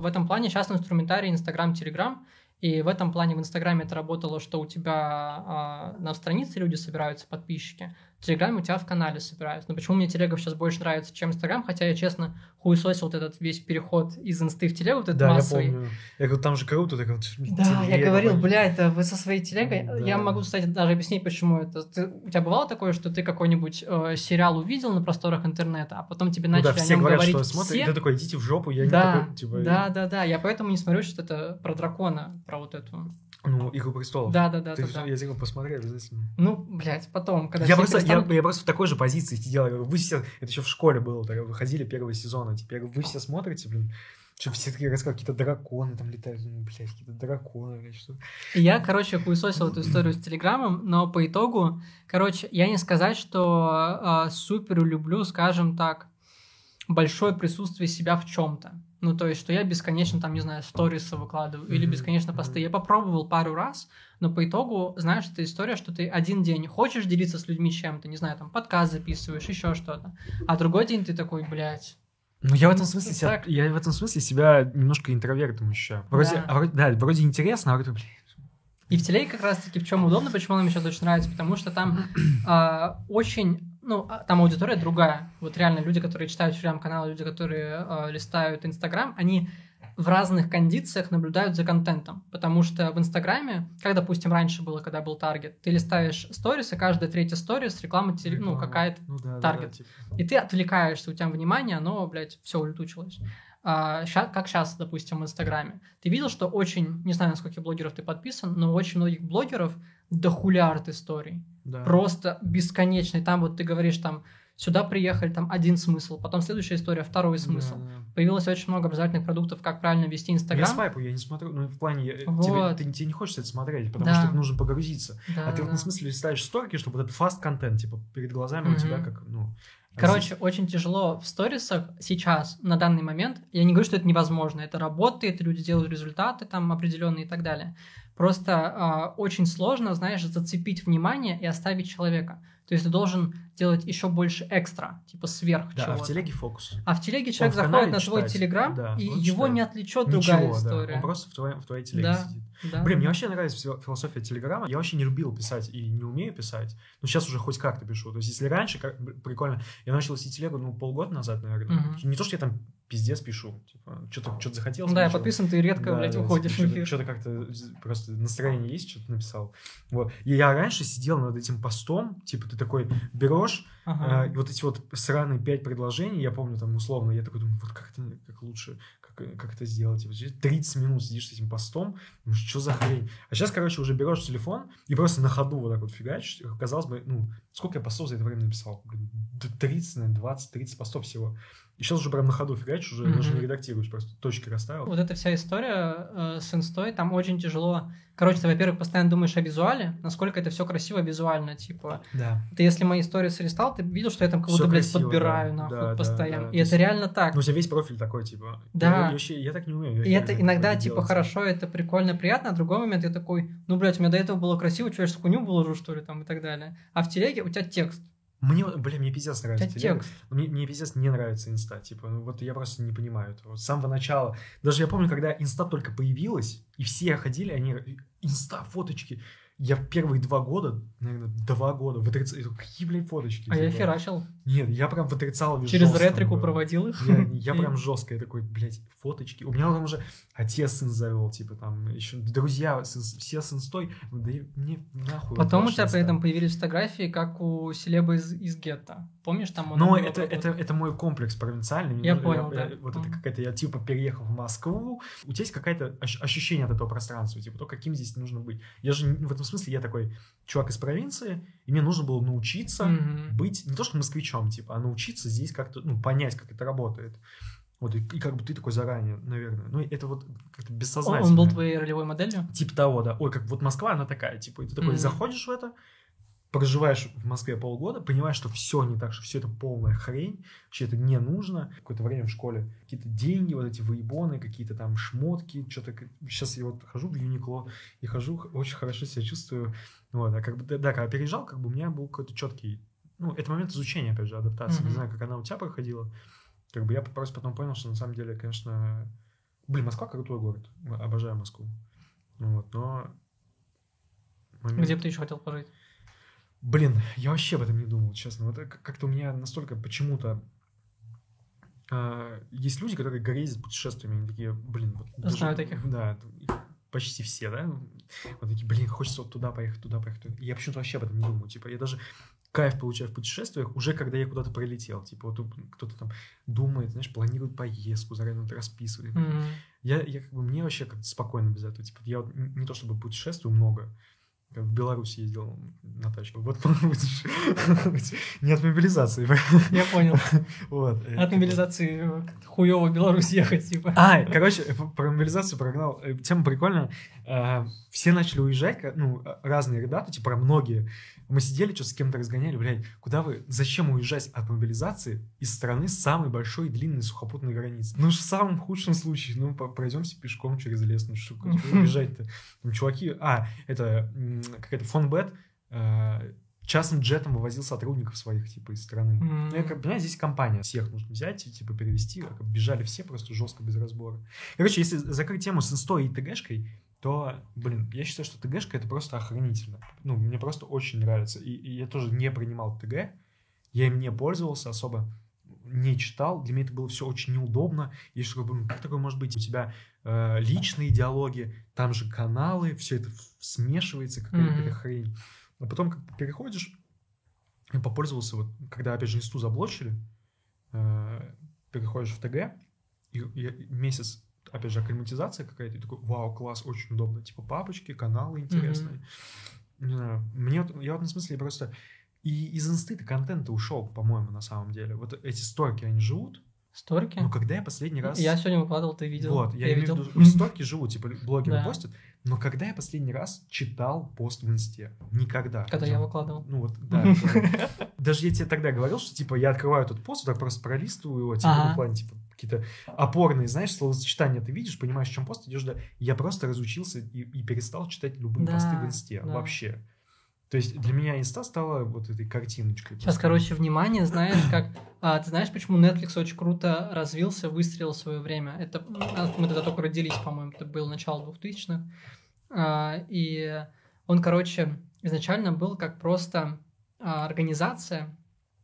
Speaker 1: В этом плане сейчас инструментарий Инстаграм, Телеграм и в этом плане в Инстаграме это работало, что у тебя а, на странице люди собираются, подписчики, Телеграме у тебя в канале собираются. Но почему мне Телегов сейчас больше нравится, чем Инстаграм? Хотя я, честно, хуесосил вот этот весь переход из Инсты в Телегу, вот этот
Speaker 2: да, массовый. я помню. Я говорю, там же круто. Так вот,
Speaker 1: да, телега, я говорил, бля, это вы со своей телегой. Да. Я могу, кстати, даже объяснить, почему это. Ты, у тебя бывало такое, что ты какой-нибудь э, сериал увидел на просторах интернета, а потом тебе начали ну, да, все о нем говорят, говорить что все.
Speaker 2: и ты такой, идите в жопу, я
Speaker 1: да,
Speaker 2: не такой, типа...
Speaker 1: Да, да, да, я поэтому не смотрю, что это про дракона, про вот эту
Speaker 2: ну, Игру престолов.
Speaker 1: Да, да, да.
Speaker 2: Ты,
Speaker 1: да,
Speaker 2: Я тебе посмотрел обязательно.
Speaker 1: Ну, блядь, потом, когда
Speaker 2: я просто, перестанут... я, я просто в такой же позиции сидел. Вы все, это еще в школе было, так, выходили первого сезона. Теперь вы все смотрите, блин. Что все такие рассказывают, какие-то драконы там летают, ну, блядь, какие-то драконы, блядь, что
Speaker 1: Я, короче, хуесосил эту историю с Телеграмом, но по итогу, короче, я не сказать, что э, супер люблю, скажем так, большое присутствие себя в чем-то. Ну, то есть, что я бесконечно, там, не знаю, сторисы выкладываю mm-hmm. или бесконечно посты. Я попробовал пару раз, но по итогу, знаешь, это история, что ты один день хочешь делиться с людьми чем-то, не знаю, там, подкаст записываешь, еще что-то, а другой день ты такой, блядь,
Speaker 2: ну, я в этом смысле себя, я в этом смысле себя немножко интровертом ощущаю. Вроде, да. А, вроде, да, вроде интересно, а вроде, блядь.
Speaker 1: И в телеге как раз-таки в чем удобно, почему нам еще очень нравится, потому что там э, очень ну, а, там аудитория другая. Вот реально люди, которые читают телеграм-каналы, люди, которые э, листают Инстаграм, они в разных кондициях наблюдают за контентом. Потому что в Инстаграме, как, допустим, раньше было, когда был таргет, ты листаешь сторис, и каждая третья сторис реклама, реклама. ну, какая-то ну, да, таргет. Да, да, типа. И ты отвлекаешься, у тебя внимание, оно, блядь, все улетучилось. А, ща, как сейчас, допустим, в Инстаграме. Ты видел, что очень, не знаю, на сколько блогеров ты подписан, но очень многих блогеров дохулярд историй. Да. Просто бесконечный. Там вот ты говоришь, там, Сюда приехали, там один смысл, потом следующая история, второй смысл. Да, да. Появилось очень много образовательных продуктов, как правильно вести Инстаграм.
Speaker 2: Я свайпу, я не смотрю, ну, в плане, вот. тебе, ты, тебе не хочется это смотреть, потому да. что нужно погрузиться. Да, а ты да. в смысле листаешь сторики, чтобы вот этот фаст-контент, типа, перед глазами mm-hmm. у тебя как, ну...
Speaker 1: Короче, очень тяжело в сторисах сейчас, на данный момент. Я не говорю, что это невозможно. Это работает, люди делают результаты там определенные и так далее. Просто э, очень сложно, знаешь, зацепить внимание и оставить человека. То есть ты должен делать еще больше экстра, типа сверх
Speaker 2: да,
Speaker 1: чего-то.
Speaker 2: а в телеге фокус.
Speaker 1: А в телеге человек в заходит на твой телеграм, да, и его читает. не отвлечет Ничего, другая история.
Speaker 2: Да. Он просто в, твоем, в твоей телеге да, сидит. Да. Блин, мне вообще нравится философия телеграма. Я вообще не любил писать и не умею писать. Но сейчас уже хоть как-то пишу. То есть если раньше, как, прикольно, я начал вести телегу, ну, полгода назад, наверное. Угу. Не то, что я там пиздец пишу. Типа, что-то что захотел.
Speaker 1: Да, я подписан, ты редко, да, блядь, да, уходишь
Speaker 2: эфир. Что-то как-то просто настроение есть, что-то написал. Вот. И я раньше сидел над этим постом, типа, ты такой берешь, ага. э, вот эти вот сраные пять предложений, я помню там условно, я такой думаю, вот как это, как лучше, как, как это сделать? Типа, 30 минут сидишь с этим постом, ну что за хрень? А сейчас, короче, уже берешь телефон и просто на ходу вот так вот фигачишь. Казалось бы, ну, сколько я постов за это время написал? 30, 20-30 постов всего. И сейчас уже прям на ходу фигачишь, уже mm-hmm. даже не редактируешь, просто точки расставил.
Speaker 1: Вот эта вся история э, с инстой, там очень тяжело. Короче, ты, во-первых, постоянно думаешь о визуале, насколько это все красиво визуально, типа.
Speaker 2: Да.
Speaker 1: Ты если мои истории листал, ты видел, что я там кого-то, блядь, красиво, подбираю, да. нахуй, да, постоянно. Да, да. И это реально так.
Speaker 2: Ну, у тебя весь профиль такой, типа.
Speaker 1: Да.
Speaker 2: Я, вообще, я так не умею.
Speaker 1: И это иногда, типа, делать. хорошо, это прикольно, приятно, а другой момент я такой, ну, блядь, у меня до этого было красиво, что я сейчас хуйню выложу, что ли, там, и так далее. А в телеге у тебя текст.
Speaker 2: Мне, бля, мне пиздец нравится текст. Мне, мне пиздец не нравится инста. Типа, ну, вот я просто не понимаю этого. С самого начала. Даже я помню, когда инста только появилась, и все ходили, они инста, фоточки. Я первые два года, наверное, два года в отрицал. Какие, блядь, фоточки?
Speaker 1: А я херачил.
Speaker 2: Нет, я прям в отрицал.
Speaker 1: Через ретрику был. проводил их?
Speaker 2: Я, я прям жестко. Я такой, блядь, фоточки. У меня там уже отец сын завел, типа там, еще друзья, все с инстой. Да мне нахуй.
Speaker 1: Потом у тебя при этом появились фотографии, как у селебы из, из гетто. Помнишь, там
Speaker 2: он... Но это, это, это мой комплекс провинциальный.
Speaker 1: Я понял, я,
Speaker 2: да. Вот mm. это какая-то, я типа переехал в Москву. У тебя есть какое-то ощущение от этого пространства, типа то, каким здесь нужно быть. Я же в этом смысле я такой чувак из провинции, и мне нужно было научиться mm-hmm. быть не то что москвичом, типа, а научиться здесь как-то, ну, понять, как это работает. Вот, и, и как бы ты такой заранее, наверное. Ну, это вот как-то бессознательно.
Speaker 1: Он был твоей ролевой моделью?
Speaker 2: Типа того, да. Ой, как вот Москва, она такая, типа, и ты такой mm-hmm. заходишь в это, проживаешь в Москве полгода, понимаешь, что все не так, что все это полная хрень, вообще это не нужно. Какое-то время в школе какие-то деньги, вот эти выебоны, какие-то там шмотки, что-то... Сейчас я вот хожу в Юникло и хожу, очень хорошо себя чувствую. Вот, а как бы, да, когда переезжал, как бы у меня был какой-то четкий... Ну, это момент изучения, опять же, адаптации. Mm-hmm. Не знаю, как она у тебя проходила. Как бы я просто потом понял, что на самом деле, конечно... Блин, Москва крутой город. Обожаю Москву. Вот, но...
Speaker 1: Момент... Где бы ты еще хотел пожить?
Speaker 2: Блин, я вообще об этом не думал, честно. Вот как-то у меня настолько почему-то э, есть люди, которые грезят путешествиями, они такие, блин, вот
Speaker 1: знаю даже, таких.
Speaker 2: Да, почти все, да, вот такие, блин, хочется вот туда поехать, туда поехать. Я почему-то вообще об этом не думаю, типа, я даже кайф получаю в путешествиях уже когда я куда-то пролетел, типа, вот кто-то там думает, знаешь, планирует поездку, заранее вот расписывает.
Speaker 1: Mm-hmm.
Speaker 2: Я, я как бы, мне вообще как-то спокойно без этого, типа, я вот не то чтобы путешествую много, в Беларусь ездил на тачке. Вот не от мобилизации.
Speaker 1: Я понял.
Speaker 2: Вот.
Speaker 1: От мобилизации хуево в Беларусь ехать, типа.
Speaker 2: А, короче, про мобилизацию прогнал. Э, тема прикольная. А, все начали уезжать, ну, разные ребята, типа, многие. Мы сидели, что-то с кем-то разгоняли, блядь, куда вы, зачем уезжать от мобилизации из страны самой большой и длинной сухопутной границы? Ну, в самом худшем случае, ну, пройдемся пешком через лес, ну, что убежать-то? Там чуваки, а, это какая-то фонбет, э, частным джетом вывозил сотрудников своих, типа, из страны. Mm-hmm. Ну, я, как, понимаете, здесь компания. Всех нужно взять и, типа, перевести. Бежали все просто жестко, без разбора. Короче, если закрыть тему с инстой и ТГшкой, то, блин, я считаю, что ТГшка это просто охранительно. Ну, мне просто очень нравится. И, и я тоже не принимал ТГ. Я им не пользовался особо, не читал. Для меня это было все очень неудобно. И что, как такое может быть? У тебя э, личные диалоги, там же каналы, все это смешивается, какая-то mm-hmm. хрень. А потом как переходишь, я попользовался, вот, когда, опять же, инсту заблочили, э, переходишь в ТГ, и, и месяц, опять же, акклиматизация какая-то, и такой, вау, класс, очень удобно. Типа папочки, каналы интересные. Mm-hmm. Не знаю, мне вот, я в этом смысле просто и из инсты контента ушел, по-моему, на самом деле. Вот эти сторки, они живут.
Speaker 1: Сторки?
Speaker 2: Ну, когда я последний раз...
Speaker 1: Я сегодня выкладывал, ты видел.
Speaker 2: Вот, я, я имею в виду, сторки живут, типа, блогеры да. постят. Но когда я последний раз читал пост в инсте? Никогда.
Speaker 1: Когда я выкладывал.
Speaker 2: Ну вот, да. Даже я тебе тогда говорил, что, типа, я открываю этот пост, так просто пролистываю его, типа, в плане, типа, какие-то опорные, знаешь, словосочетания ты видишь, понимаешь, в чем пост идешь, да. Я просто разучился и, и перестал читать любые посты в инсте. Вообще. То есть для меня инста стала вот этой картиночкой.
Speaker 1: Сейчас, короче, внимание, знаешь, как... А, ты знаешь, почему Netflix очень круто развился, выстрелил в свое время? Это а, мы тогда только родились, по-моему, это было начало 2000-х. А, и он, короче, изначально был как просто а, организация,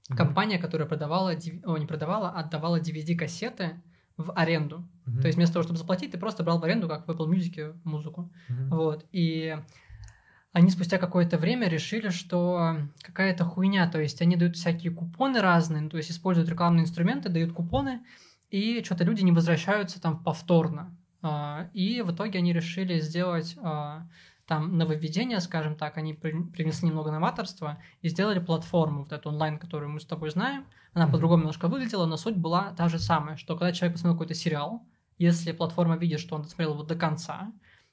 Speaker 1: mm-hmm. компания, которая продавала, о, не продавала, а отдавала DVD-кассеты в аренду. Mm-hmm. То есть вместо того, чтобы заплатить, ты просто брал в аренду, как в Apple Music, музыку. Mm-hmm. Вот. И они спустя какое-то время решили, что какая-то хуйня, то есть они дают всякие купоны разные, ну, то есть используют рекламные инструменты, дают купоны, и что-то люди не возвращаются там повторно. А, и в итоге они решили сделать а, там нововведение, скажем так, они принесли немного новаторства и сделали платформу, вот эту онлайн, которую мы с тобой знаем. Она mm-hmm. по-другому немножко выглядела, но суть была та же самая, что когда человек посмотрел какой-то сериал, если платформа видит, что он досмотрел его до конца,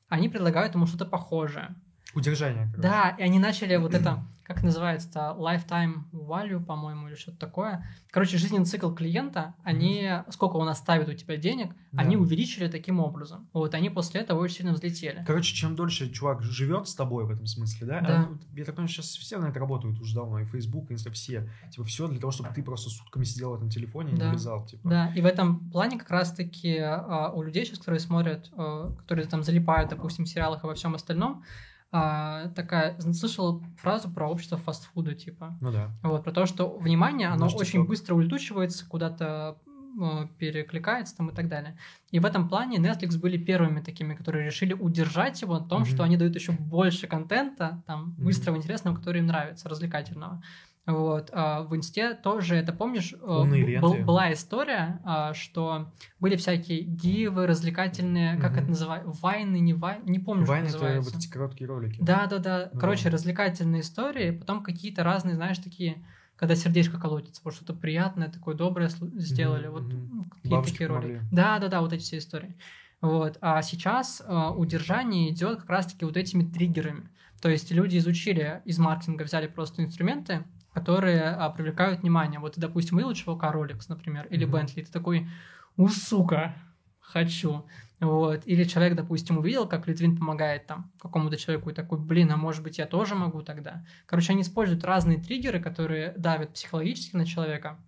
Speaker 1: они предлагают ему что-то похожее.
Speaker 2: Удержание. Короче.
Speaker 1: Да, и они начали вот это, как называется, lifetime value, по-моему, или что-то такое. Короче, жизненный цикл клиента, они, сколько он оставит у тебя денег, да. они увеличили таким образом. Вот, они после этого очень сильно взлетели.
Speaker 2: Короче, чем дольше чувак живет с тобой в этом смысле, да?
Speaker 1: да.
Speaker 2: А, я так понимаю, сейчас все на это работают уже давно, и Facebook, и Insta, все. Типа, все для того, чтобы ты просто сутками сидел в этом телефоне и да. не вязал. Типа.
Speaker 1: Да, и в этом плане как раз-таки а, у людей сейчас, которые смотрят, а, которые там залипают, допустим, в сериалах и во всем остальном, а, такая, слышал фразу про общество фастфуда, типа.
Speaker 2: Ну да.
Speaker 1: Вот, про то, что внимание, оно Может, очень быстро улетучивается, куда-то перекликается там и так далее. И в этом плане Netflix были первыми такими, которые решили удержать его на том, mm-hmm. что они дают еще больше контента, там, mm-hmm. быстрого, интересного, который им нравится, развлекательного. Вот. А в Инсте тоже, это помнишь, э, был, была история, а, что были всякие гивы развлекательные, как это называется, вайны, не вайны, не помню,
Speaker 2: Вайны
Speaker 1: что называется.
Speaker 2: это вот эти короткие ролики.
Speaker 1: Да-да-да, ну, короче, развлекательные истории, потом какие-то разные, знаешь, такие, когда сердечко колотится, вот что-то приятное, такое доброе сделали, вот ну, какие-то такие ролики. Да-да-да, вот эти все истории. Вот. А сейчас э, удержание идет как раз-таки вот этими триггерами. То есть люди изучили из маркетинга, взяли просто инструменты, которые а, привлекают внимание. Вот ты, допустим, чувака Rolex, например, или mm-hmm. Bentley, ты такой, у, сука, хочу. Вот. Или человек, допустим, увидел, как Литвин помогает там какому-то человеку и такой, блин, а может быть я тоже могу тогда. Короче, они используют разные триггеры, которые давят психологически на человека.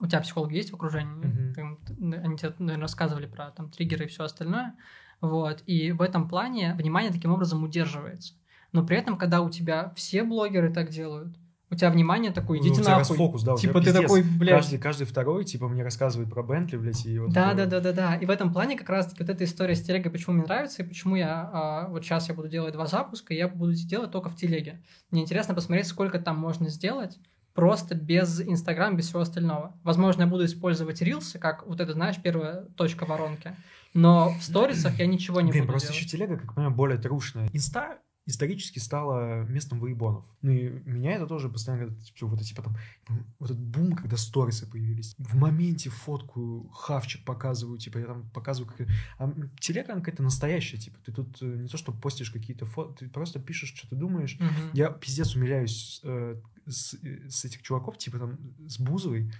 Speaker 1: У тебя психолог есть в окружении? Mm-hmm. Они тебе, наверное, рассказывали про там триггеры и все остальное. Вот. И в этом плане внимание таким образом удерживается. Но при этом, когда у тебя все блогеры так делают, у тебя внимание такое, идите ну, нахуй.
Speaker 2: фокус, да,
Speaker 1: типа ты такой, блядь.
Speaker 2: Каждый, каждый второй, типа, мне рассказывает про Бентли, блядь, и вот...
Speaker 1: Да, да, да, да, да. И в этом плане как раз-таки вот эта история с телегой, почему мне нравится, и почему я... А, вот сейчас я буду делать два запуска, и я буду делать только в телеге. Мне интересно посмотреть, сколько там можно сделать, просто без Инстаграм, без всего остального. Возможно, я буду использовать рилсы, как вот это, знаешь, первая точка воронки. Но в сторисах я ничего не
Speaker 2: Блин,
Speaker 1: буду
Speaker 2: просто
Speaker 1: делать.
Speaker 2: еще телега, как понимаю, более трушная. Инста исторически стало местом выебонов. Ну и меня это тоже постоянно, типа, вот, типа там, вот этот бум, когда сторисы появились. В моменте фотку хавчик показываю, типа, я там показываю, как... А телега какая-то настоящая, типа, ты тут э, не то, что постишь какие-то фото, ты просто пишешь, что ты думаешь.
Speaker 1: Мгм.
Speaker 2: Я пиздец умиляюсь э, с, э, с этих чуваков, типа там, с Бузовой,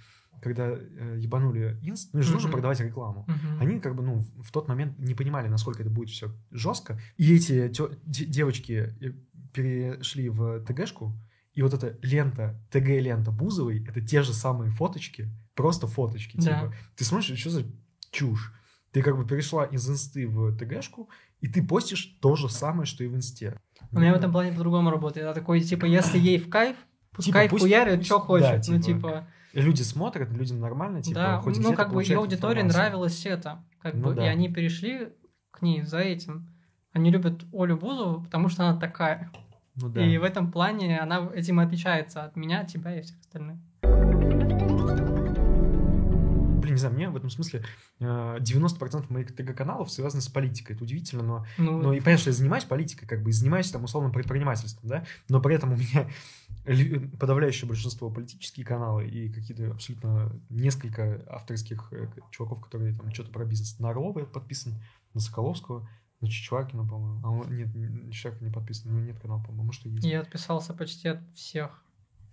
Speaker 2: когда э, ебанули инст, ну, же нужно продавать рекламу. Они как бы, ну, в тот момент не понимали, насколько это будет все жестко. И эти тё- де- девочки э, перешли в ТГшку, и вот эта лента, ТГ-лента Бузовой, это те же самые фоточки, просто фоточки.
Speaker 1: Да.
Speaker 2: Типа. Ты смотришь, что за чушь? Ты как бы перешла из инсты в ТГшку, и ты постишь то же самое, что и в инсте.
Speaker 1: У меня в этом плане по-другому работает. Я такой, типа, если ей в кайф, Пускай типа, хуярят, что хочет, да, ну, типа...
Speaker 2: Люди смотрят, людям нормально, типа,
Speaker 1: да, хоть ну, как бы ее аудитории нравилось это, как ну, бы, да. и они перешли к ней за этим. Они любят Олю Бузову, потому что она такая. Ну, да. И в этом плане она этим отличается от меня, тебя и всех остальных.
Speaker 2: Не знаю, мне в этом смысле 90% э, моих ТГ-каналов связаны с политикой. Это удивительно, но, ну, но и понятно, что я занимаюсь политикой, как бы, и занимаюсь там условным предпринимательством, да, но при этом у меня подавляющее большинство политические каналы и какие-то абсолютно несколько авторских э, чуваков, которые там что-то про бизнес. На Орлова я подписан, на Соколовского, на Чичваркина, по-моему. А он, нет, Чичваркин не подписан, у него нет канала, по-моему. И есть.
Speaker 1: Я отписался почти от всех.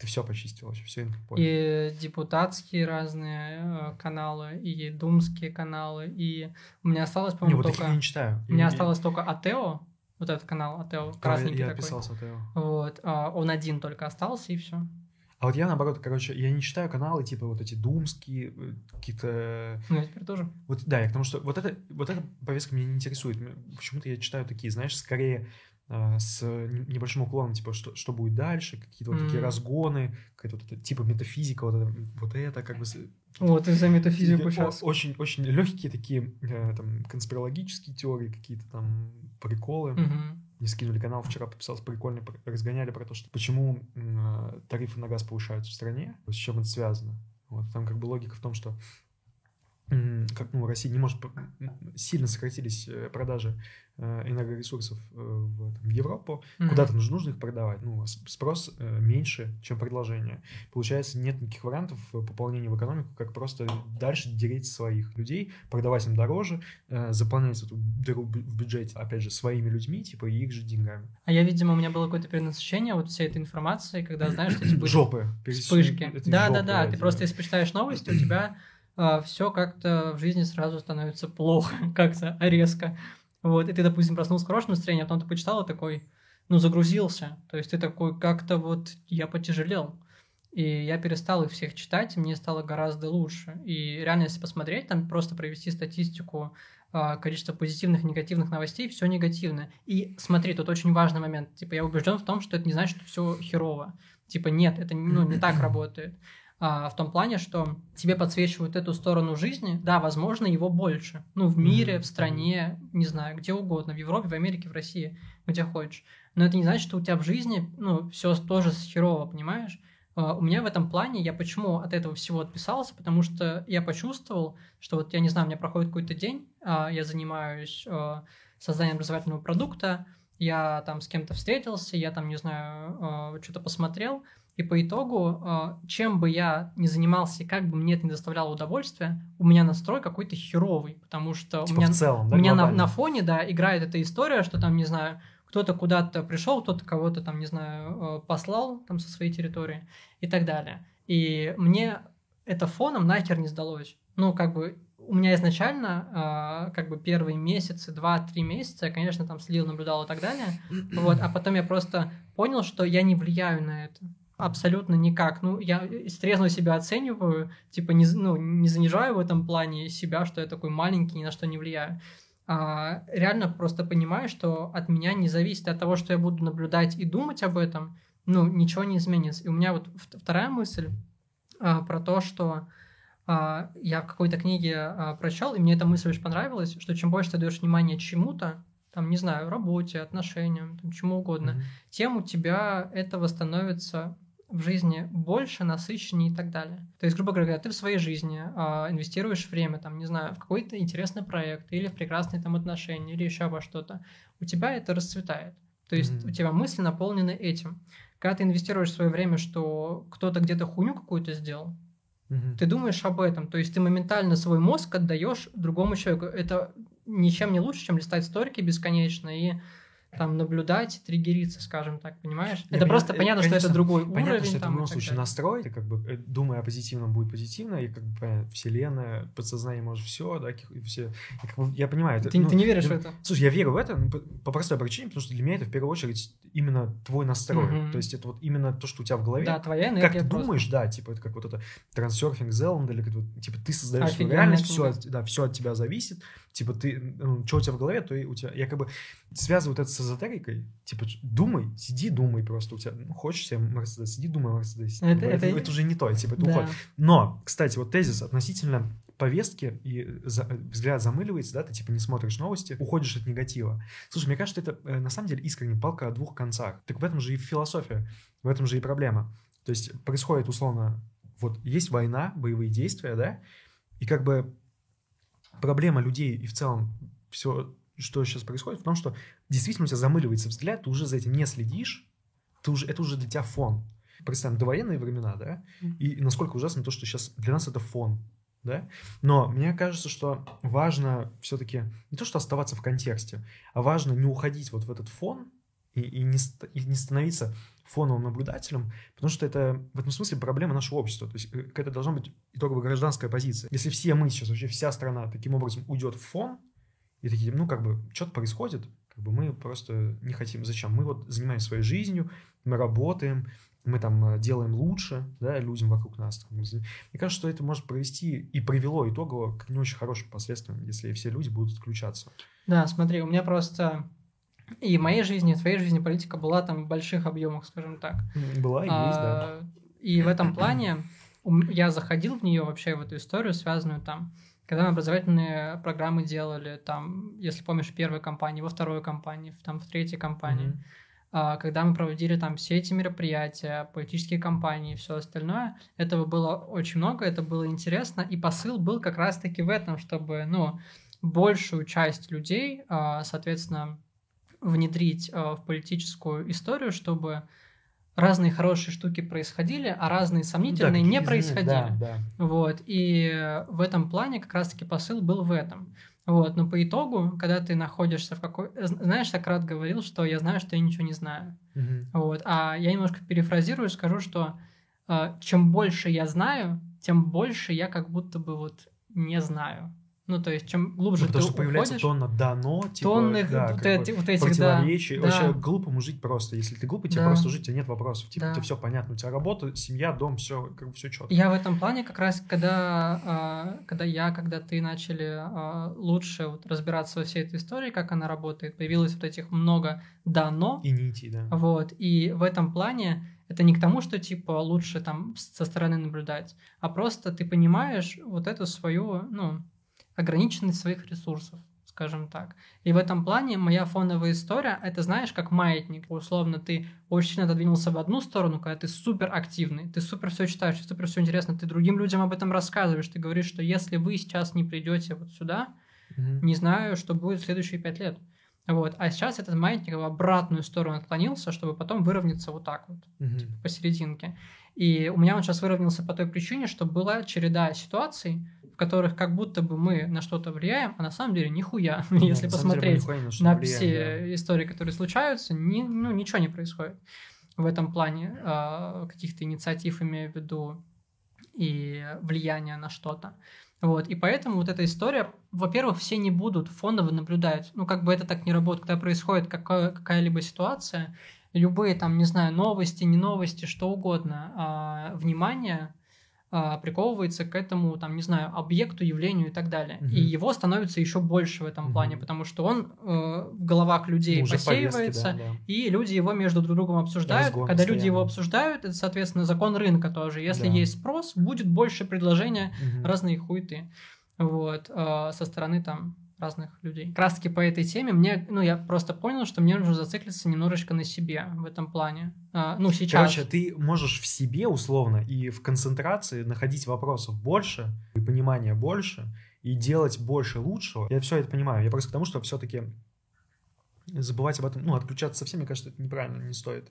Speaker 2: Ты все почистил вообще, все
Speaker 1: И депутатские разные э, каналы, и думские каналы, и у меня осталось, по-моему,
Speaker 2: не, вот только... я не читаю.
Speaker 1: У меня осталось только Атео, вот этот канал Атео, красненький
Speaker 2: я,
Speaker 1: я такой.
Speaker 2: Я Атео.
Speaker 1: Вот, а он один только остался, и все.
Speaker 2: А вот я, наоборот, короче, я не читаю каналы, типа, вот эти думские, э, какие-то...
Speaker 1: Ну, я теперь тоже.
Speaker 2: Вот, да, я потому что вот, это, вот эта повестка меня не интересует. Почему-то я читаю такие, знаешь, скорее с небольшим уклоном, типа, что, что будет дальше, какие-то вот mm. такие разгоны, какая-то вот это, типа, метафизика, вот это, вот это как бы...
Speaker 1: Вот, из-за метафизику сейчас.
Speaker 2: Очень, очень легкие такие, э, там, конспирологические теории, какие-то там приколы.
Speaker 1: Mm-hmm
Speaker 2: не скинули канал, вчера подписался прикольно, разгоняли про то, что почему э, тарифы на газ повышаются в стране, с чем это связано. Вот, там как бы логика в том, что как ну, Россия не может сильно сократились э, продажи энергоресурсов э, в, там, Европу, mm-hmm. куда-то нужно, нужно их продавать. Ну, спрос меньше, чем предложение. Получается, нет никаких вариантов пополнения в экономику, как просто дальше дереть своих людей, продавать им дороже, заполнять эту дыру в бюджете, опять же, своими людьми, типа, и их же деньгами.
Speaker 1: А я, видимо, у меня было какое-то перенасыщение вот всей этой информации, когда знаешь, что эти
Speaker 2: были жопы,
Speaker 1: вспышки. Да-да-да, ты просто если почитаешь новости, у тебя а, все как-то в жизни сразу становится плохо, как-то резко. Вот, и ты, допустим, проснулся в хорошем настроении, а потом ты почитал и такой, ну, загрузился. То есть ты такой, как-то вот я потяжелел. И я перестал их всех читать, и мне стало гораздо лучше. И реально, если посмотреть, там просто провести статистику а, количество позитивных и негативных новостей, все негативно. И смотри, тут очень важный момент. Типа, я убежден в том, что это не значит, что все херово. Типа, нет, это ну, не так работает а, в том плане, что тебе подсвечивают эту сторону жизни, да, возможно, его больше. Ну, в мире, в стране, не знаю, где угодно, в Европе, в Америке, в России, где хочешь. Но это не значит, что у тебя в жизни, ну, все тоже херово, понимаешь? Uh, у меня в этом плане, я почему от этого всего отписался, потому что я почувствовал, что вот, я не знаю, у меня проходит какой-то день, uh, я занимаюсь uh, созданием образовательного продукта, я там с кем-то встретился, я там, не знаю, что-то посмотрел, и по итогу, а, чем бы я ни занимался и как бы мне это не доставляло удовольствия, у меня настрой какой-то херовый, потому что
Speaker 2: типа
Speaker 1: у меня,
Speaker 2: целом, да,
Speaker 1: у меня на, на фоне, да, играет эта история, что там, не знаю, кто-то куда-то пришел, кто-то кого-то там, не знаю, а, послал там со своей территории и так далее. И мне это фоном нахер не сдалось. Ну, как бы у меня изначально, э, как бы первые месяцы, два-три месяца, я, конечно, там следил, наблюдал и так далее, вот, а потом я просто понял, что я не влияю на это абсолютно никак. Ну, я трезво себя оцениваю, типа, не, ну, не занижаю в этом плане себя, что я такой маленький, ни на что не влияю. А, реально просто понимаю, что от меня не зависит от того, что я буду наблюдать и думать об этом, ну, ничего не изменится. И у меня вот вторая мысль а, про то, что а, я в какой-то книге а, прочел, и мне эта мысль очень понравилась, что чем больше ты даешь внимание чему-то, там, не знаю, работе, отношениям, там, чему угодно, mm-hmm. тем у тебя этого становится в жизни больше, насыщеннее и так далее. То есть, грубо говоря, ты в своей жизни э, инвестируешь время, там, не знаю, в какой-то интересный проект или в прекрасные там отношения или еще во что-то, у тебя это расцветает. То есть mm-hmm. у тебя мысли наполнены этим. Когда ты инвестируешь свое время, что кто-то где-то хуйню какую-то сделал, mm-hmm. ты думаешь об этом. То есть ты моментально свой мозг отдаешь другому человеку. Это ничем не лучше, чем листать сторики бесконечно и там наблюдать, триггериться, скажем так, понимаешь? Я это просто понятно, конечно, что это другой
Speaker 2: понятно,
Speaker 1: уровень.
Speaker 2: что это в любом случае настрой, ты как бы э, думая о позитивном будет позитивно, и как бы понятно, вселенная, подсознание может все, да, и все. И как бы, я понимаю. Это,
Speaker 1: ты,
Speaker 2: ну,
Speaker 1: ты не веришь
Speaker 2: ну,
Speaker 1: в это?
Speaker 2: Слушай, я верю в это ну, по, по простой причине, потому что для меня это в первую очередь именно твой настрой. Mm-hmm. То есть это вот именно то, что у тебя в голове.
Speaker 1: Да, твоя энергия
Speaker 2: Как ты
Speaker 1: просто...
Speaker 2: думаешь, да, типа это как вот это трансерфинг Зеланд, или как, вот, типа ты создаешь свою реальность, все, да, все от тебя зависит. Типа ты, ну, что у тебя в голове, то и у тебя... Я как бы связываю это с эзотерикой. Типа думай, сиди, думай просто. У тебя, ну, хочешь себе Мерседес, сиди, думай Мерседес. Это, это, это, это уже не то, типа это да. уходит. Но, кстати, вот тезис относительно повестки и за, взгляд замыливается, да, ты типа не смотришь новости, уходишь от негатива. Слушай, мне кажется, это э, на самом деле искренне палка о двух концах. Так в этом же и философия, в этом же и проблема. То есть происходит условно, вот есть война, боевые действия, да, и как бы проблема людей и в целом все, что сейчас происходит, в том, что действительно у тебя замыливается взгляд, ты уже за этим не следишь, ты уже, это уже для тебя фон. Представим, довоенные времена, да, и насколько ужасно то, что сейчас для нас это фон да? Но мне кажется, что важно все-таки не то, что оставаться в контексте, а важно не уходить вот в этот фон и, и, не, и не становиться фоновым наблюдателем, потому что это в этом смысле проблема нашего общества. То есть это должна быть итоговая гражданская позиция. Если все мы сейчас, вообще вся страна таким образом уйдет в фон, и такие, ну, как бы, что-то происходит, как бы мы просто не хотим. Зачем? Мы вот занимаемся своей жизнью, мы работаем, мы там э, делаем лучше, да, людям вокруг нас. Мне кажется, что это может провести и привело итогово к не очень хорошим последствиям, если все люди будут включаться.
Speaker 1: Да, смотри, у меня просто и в моей жизни, и в твоей жизни политика была там в больших объемах, скажем так.
Speaker 2: Была и а, есть, да.
Speaker 1: И в этом плане я заходил в нее вообще, в эту историю, связанную там, когда мы образовательные программы делали, там, если помнишь, в первой компании, во второй компании, там, в третьей компании. Mm-hmm когда мы проводили там все эти мероприятия, политические кампании и все остальное, этого было очень много, это было интересно, и посыл был как раз-таки в этом, чтобы, ну, большую часть людей, а, соответственно, внедрить а, в политическую историю, чтобы разные хорошие штуки происходили, а разные сомнительные да, не происходили. Да, да. Вот. И в этом плане как раз-таки посыл был в этом. Вот, но по итогу, когда ты находишься в какой... Знаешь, Сократ говорил, что я знаю, что я ничего не знаю. Mm-hmm. Вот, а я немножко перефразирую, скажу, что э, чем больше я знаю, тем больше я как будто бы вот не знаю. Ну, то есть, чем глубже ну,
Speaker 2: потому
Speaker 1: ты
Speaker 2: что появляется
Speaker 1: уходишь,
Speaker 2: тонна «дано», типа,
Speaker 1: тонны
Speaker 2: да,
Speaker 1: вот, эти, вот этих, да,
Speaker 2: Вообще да. глупому жить просто. Если ты глупый, тебе да. просто жить, тебе нет вопросов. Типа, да. тебе все понятно. У тебя работа, семья, дом, все, как бы все четко.
Speaker 1: Я в этом плане как раз, когда, а, когда я, когда ты начали а, лучше вот разбираться во всей этой истории, как она работает, появилось вот этих много «дано».
Speaker 2: И нити, да.
Speaker 1: Вот, и в этом плане это не к тому, что типа лучше там со стороны наблюдать, а просто ты понимаешь вот эту свою, ну, ограниченность своих ресурсов, скажем так. И в этом плане моя фоновая история, это знаешь, как маятник. Условно, ты очень сильно отодвинулся в одну сторону, когда ты супер активный, ты супер все читаешь, супер все интересно, ты другим людям об этом рассказываешь, ты говоришь, что если вы сейчас не придете вот сюда, mm-hmm. не знаю, что будет в следующие пять лет. Вот. А сейчас этот маятник в обратную сторону отклонился, чтобы потом выровняться вот так вот, mm-hmm. типа посерединке. И у меня он сейчас выровнялся по той причине, что была череда ситуаций, в которых как будто бы мы на что-то влияем, а на самом деле нихуя. Да, Если посмотреть деле, на, на все да. истории, которые случаются, ни, ну, ничего не происходит в этом плане э, каких-то инициатив, имею в виду, и влияния на что-то. Вот, и поэтому вот эта история, во-первых, все не будут фоново наблюдать. Ну, как бы это так не работает. Когда происходит какая- какая-либо ситуация, любые там, не знаю, новости, не новости, что угодно, а, внимание а, приковывается к этому, там, не знаю, объекту, явлению и так далее. Угу. И его становится еще больше в этом угу. плане, потому что он э, в головах людей ну, посеивается, повестки, да, да. и люди его между друг другом обсуждают. Разгон Когда постоянно. люди его обсуждают, это, соответственно, закон рынка тоже. Если да. есть спрос, будет больше предложения угу. разные хуйты. Вот, э, со стороны там разных людей. Как раз таки по этой теме мне, ну, я просто понял, что мне нужно зациклиться немножечко на себе в этом плане. А, ну, сейчас.
Speaker 2: Короче, ты можешь в себе условно и в концентрации находить вопросов больше, и понимания больше, и делать больше лучшего. Я все это понимаю. Я просто к тому, что все-таки забывать об этом, ну, отключаться совсем, мне кажется, это неправильно, не стоит.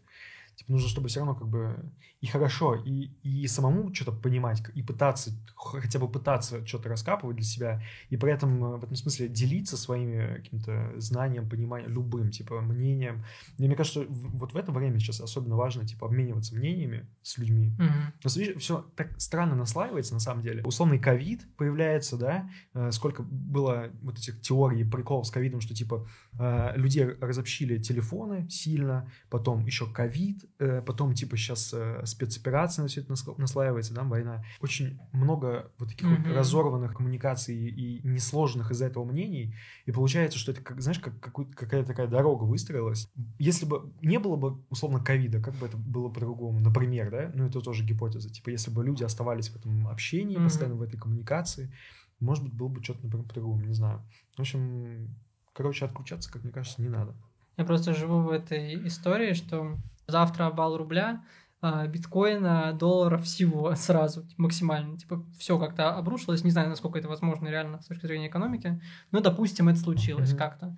Speaker 2: Типа нужно, чтобы все равно как бы и хорошо, и, и самому что-то понимать, и пытаться, хотя бы пытаться что-то раскапывать для себя, и при этом э, в этом смысле делиться своими каким-то знанием, пониманием, любым, типа, мнением. И мне кажется, вот в это время сейчас особенно важно, типа, обмениваться мнениями с людьми.
Speaker 1: Mm-hmm.
Speaker 2: Но видишь, все так странно наслаивается, на самом деле. Условный ковид появляется, да, э, сколько было вот этих теорий, приколов с ковидом, что, типа, э, людей разобщили телефоны сильно, потом еще ковид, потом, типа, сейчас спецоперация на все это наслаивается, да, война. Очень много вот таких mm-hmm. вот разорванных коммуникаций и несложных из-за этого мнений, и получается, что это, как, знаешь, как какая-то такая дорога выстроилась. Если бы не было бы, условно, ковида, как бы это было по-другому? Например, да, ну это тоже гипотеза, типа, если бы люди оставались в этом общении, mm-hmm. постоянно в этой коммуникации, может быть, было бы что-то, например, по-другому, не знаю. В общем, короче, отключаться, как мне кажется, не надо.
Speaker 1: Я просто живу в этой истории, что завтра обвал рубля, а, биткоина, доллара, всего сразу, типа, максимально. Типа, все как-то обрушилось. Не знаю, насколько это возможно реально с точки зрения экономики. Но, допустим, это случилось mm-hmm. как-то.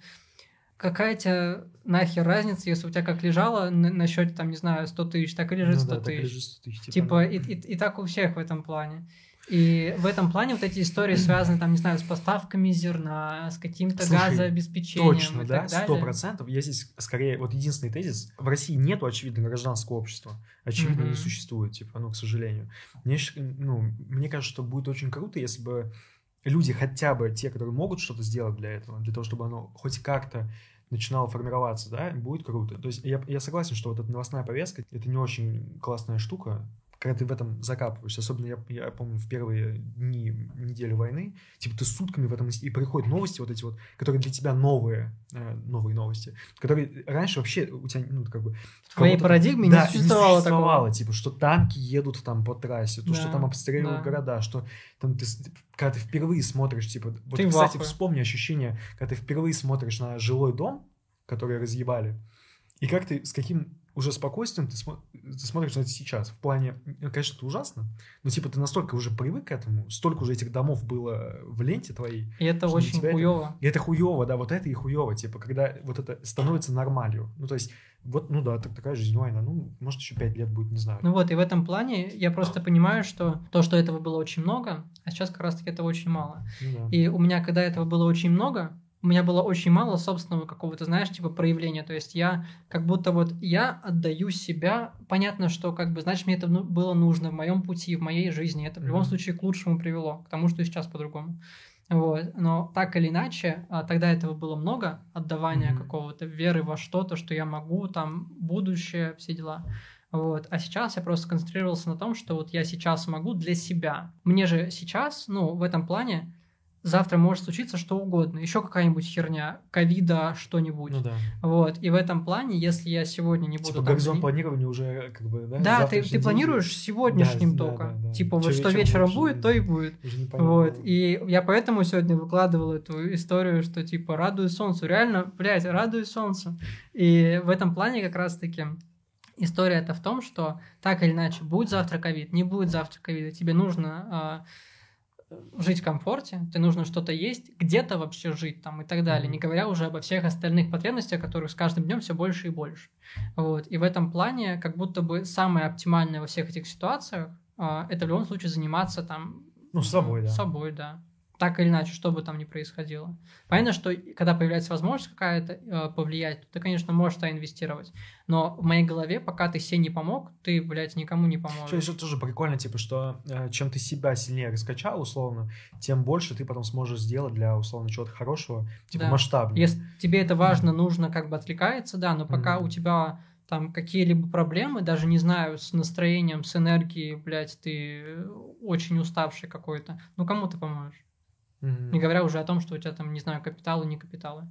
Speaker 1: Какая тебе нахер разница, если у тебя как лежало на, на счете, там, не знаю, 100 тысяч, так и лежит 100
Speaker 2: ну, да,
Speaker 1: тысяч.
Speaker 2: Так лежит 100 тысяч
Speaker 1: типа, типа и, и, и так у всех в этом плане. И в этом плане вот эти истории связаны, там, не знаю, с поставками зерна, с каким-то Слушай, газообеспечением
Speaker 2: точно,
Speaker 1: и
Speaker 2: да, сто процентов. Я здесь скорее, вот единственный тезис, в России нету, очевидно, гражданского общества. Очевидно, mm-hmm. не существует, типа, ну, к сожалению. Мне, ну, мне кажется, что будет очень круто, если бы люди хотя бы, те, которые могут что-то сделать для этого, для того, чтобы оно хоть как-то начинало формироваться, да, будет круто. То есть я, я согласен, что вот эта новостная повестка — это не очень классная штука, когда ты в этом закапываешься, особенно я, я помню в первые дни недели войны, типа ты сутками в этом и приходят новости вот эти вот, которые для тебя новые, э, новые новости, которые раньше вообще у тебя, ну, как бы...
Speaker 1: В твоей парадигме да, не существовало,
Speaker 2: не существовало такого. типа, что танки едут там по трассе, то, да, что там обстреливают да. города, что там ты, когда ты впервые смотришь, типа, вот, ты кстати, вспомни ощущение, когда ты впервые смотришь на жилой дом, который разъебали, и как ты, с каким уже спокойствием ты, смо- ты смотришь на это сейчас. В плане, ну, конечно, это ужасно, но типа ты настолько уже привык к этому, столько уже этих домов было в ленте твоей.
Speaker 1: И это очень хуево.
Speaker 2: Это, и это хуево, да, вот это и хуево, типа, когда вот это становится нормалью. Ну, то есть, вот, ну да, так, такая жизнь война, ну, может, еще пять лет будет, не знаю.
Speaker 1: Ну вот, и в этом плане я просто понимаю, что то, что этого было очень много, а сейчас как раз-таки этого очень мало.
Speaker 2: Ну, да.
Speaker 1: И у меня, когда этого было очень много, у меня было очень мало собственного какого-то, знаешь, типа проявления. То есть я как будто вот я отдаю себя. Понятно, что как бы, значит, мне это ну, было нужно в моем пути, в моей жизни. Это в любом случае к лучшему привело, к тому, что сейчас по-другому. Вот. Но так или иначе, а, тогда этого было много, отдавания mm-hmm. какого-то веры во что-то, что я могу, там, будущее, все дела. Вот. А сейчас я просто концентрировался на том, что вот я сейчас могу для себя. Мне же сейчас, ну, в этом плане, завтра может случиться что угодно, еще какая-нибудь херня, ковида, что-нибудь.
Speaker 2: Ну да.
Speaker 1: Вот. И в этом плане, если я сегодня не буду...
Speaker 2: Типа горизонт планирования уже как бы, да?
Speaker 1: Да, ты, ты планируешь сегодняшним да, только. Да, да, да. Типа вот что вечером будет, то и будет. Вот. И я поэтому сегодня выкладывал эту историю, что типа радуюсь солнцу. Реально, блядь, радуюсь солнцу. И в этом плане как раз-таки история это в том, что так или иначе, будет завтра ковид, не будет завтра ковида, тебе нужно а, жить в комфорте, тебе нужно что-то есть, где-то вообще жить там и так далее, не говоря уже обо всех остальных потребностях, которых с каждым днем все больше и больше. Вот. И в этом плане как будто бы самое оптимальное во всех этих ситуациях а, это в любом случае заниматься там...
Speaker 2: Ну, собой, да.
Speaker 1: Собой, да так или иначе, что бы там ни происходило. Понятно, что когда появляется возможность какая-то э, повлиять, то ты, конечно, можешь туда инвестировать. Но в моей голове, пока ты себе не помог, ты, блядь, никому не поможешь. Что
Speaker 2: еще тоже прикольно, типа, что э, чем ты себя сильнее раскачал, условно, тем больше ты потом сможешь сделать для, условно, чего-то хорошего, типа, да. масштабного.
Speaker 1: Если тебе это важно, mm-hmm. нужно, как бы отвлекается, да, но пока mm-hmm. у тебя там какие-либо проблемы, даже не знаю, с настроением, с энергией, блядь, ты очень уставший какой-то, ну кому ты поможешь?
Speaker 2: Mm-hmm.
Speaker 1: Не говоря уже о том, что у тебя там, не знаю, капиталы, не капиталы.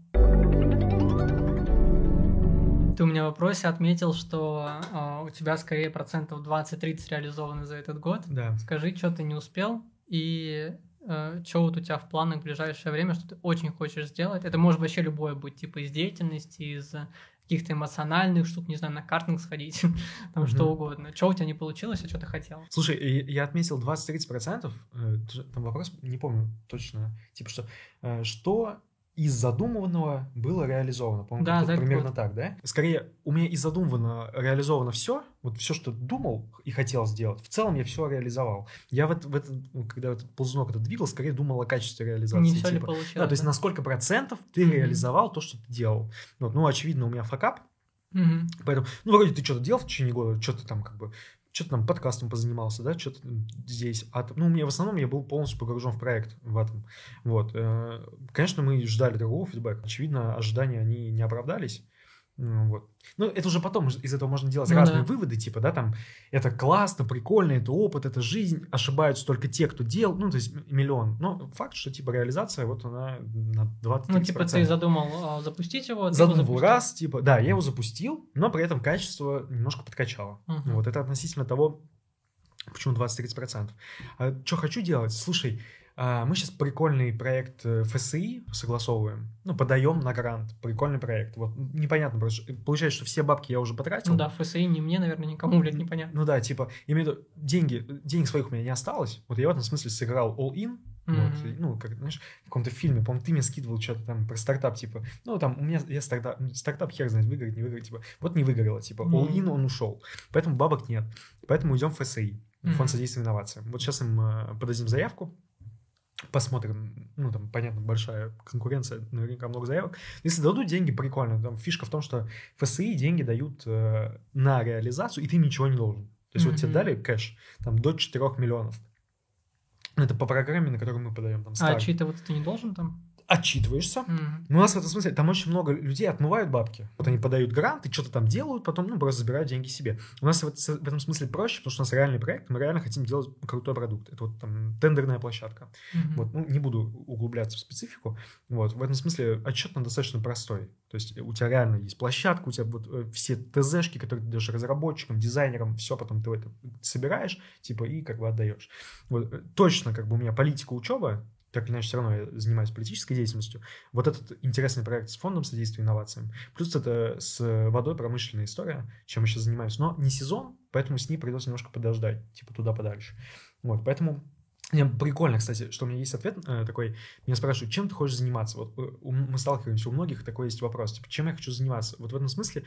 Speaker 1: Ты у меня в вопросе отметил, что э, у тебя скорее процентов 20-30 реализованы за этот год.
Speaker 2: Да.
Speaker 1: Скажи, что ты не успел и э, что вот у тебя в планах в ближайшее время, что ты очень хочешь сделать. Это может вообще любое быть, типа из деятельности, из каких-то эмоциональных штук, не знаю, на картинг сходить, там mm-hmm. что угодно. Что у тебя не получилось, а что ты хотел?
Speaker 2: Слушай, я отметил 20-30%, э, там вопрос, не помню точно, типа что, э, что из задуманного было реализовано. По-моему,
Speaker 1: да,
Speaker 2: да, примерно год. так, да? Скорее, у меня из задуманного реализовано все, вот все, что думал и хотел сделать, в целом я все реализовал. Я в, в этот, ну, когда этот ползунок этот двигал, скорее думал о качестве реализации.
Speaker 1: Не все типа. ли получилось.
Speaker 2: Да, то есть на сколько процентов ты mm-hmm. реализовал то, что ты делал. Вот, ну, очевидно, у меня факап,
Speaker 1: Mm-hmm.
Speaker 2: Поэтому, ну, вроде ты что-то делал в течение года, что-то там как бы что-то там подкастом позанимался, да, что-то здесь. А, ну, мне в основном я был полностью погружен в проект в этом. Вот. Э, конечно, мы ждали другого фидбэка. Очевидно, ожидания, они не оправдались. Вот. Ну, это уже потом из этого можно делать ну, разные да. выводы, типа, да, там, это классно, прикольно, это опыт, это жизнь, ошибаются только те, кто делал, ну, то есть миллион. Но факт, что, типа, реализация, вот она на 20
Speaker 1: Ну, типа, ты задумал а, запустить его?
Speaker 2: Задумал раз, типа, да, я его запустил, но при этом качество немножко подкачало. Uh-huh. Вот, это относительно того, почему 20-30%. А, что хочу делать? Слушай, мы сейчас прикольный проект э, ФСИ согласовываем, ну, подаем на грант, прикольный проект. Вот непонятно, просто получается, что все бабки я уже потратил.
Speaker 1: Ну да, ФСИ не мне, наверное, никому, блядь, непонятно.
Speaker 2: Ну да, типа, я имею в виду, деньги, денег своих у меня не осталось, вот я в этом смысле сыграл all-in, Mm-hmm. Вот, ну, как, знаешь, в каком-то фильме, по-моему, ты мне скидывал что-то там про стартап, типа, ну, там, у меня, я стартап, стартап хер знает, выиграть, не выиграть, типа, вот не выиграло, типа, all-in он ушел, поэтому бабок нет, поэтому идем в ФСИ, Фонд mm-hmm. содействия инновациям. Вот сейчас им э, подадим заявку, посмотрим, ну, там, понятно, большая конкуренция, наверняка много заявок. Если дадут деньги, прикольно. Там фишка в том, что ФСИ деньги дают э, на реализацию, и ты ничего не должен. То есть mm-hmm. вот тебе дали кэш, там, до 4 миллионов. Это по программе, на которую мы подаем. Там,
Speaker 1: а отчитываться ты не должен там?
Speaker 2: Отчитываешься. Mm-hmm. Но у нас в этом смысле, там очень много людей отмывают бабки. Вот они подают гранты, что-то там делают, потом, ну, просто забирают деньги себе. У нас в, в этом смысле проще, потому что у нас реальный проект, мы реально хотим делать крутой продукт. Это вот там тендерная площадка. Mm-hmm. Вот, ну, не буду углубляться в специфику. Вот, в этом смысле отчет он достаточно простой. То есть у тебя реально есть площадка, у тебя вот э, все ТЗшки, которые ты даешь разработчикам, дизайнерам, все потом ты это собираешь, типа, и как бы отдаешь. Вот, э, точно, как бы у меня политика учеба, так или иначе все равно я занимаюсь политической деятельностью. Вот этот интересный проект с фондом содействия инновациям, плюс это с водой промышленная история, чем мы сейчас занимаемся. Но не сезон, поэтому с ней придется немножко подождать, типа туда подальше. Вот, поэтому мне прикольно, кстати, что у меня есть ответ э, такой. Меня спрашивают, чем ты хочешь заниматься? Вот э, мы сталкиваемся, у многих такой есть вопрос, типа, чем я хочу заниматься? Вот в этом смысле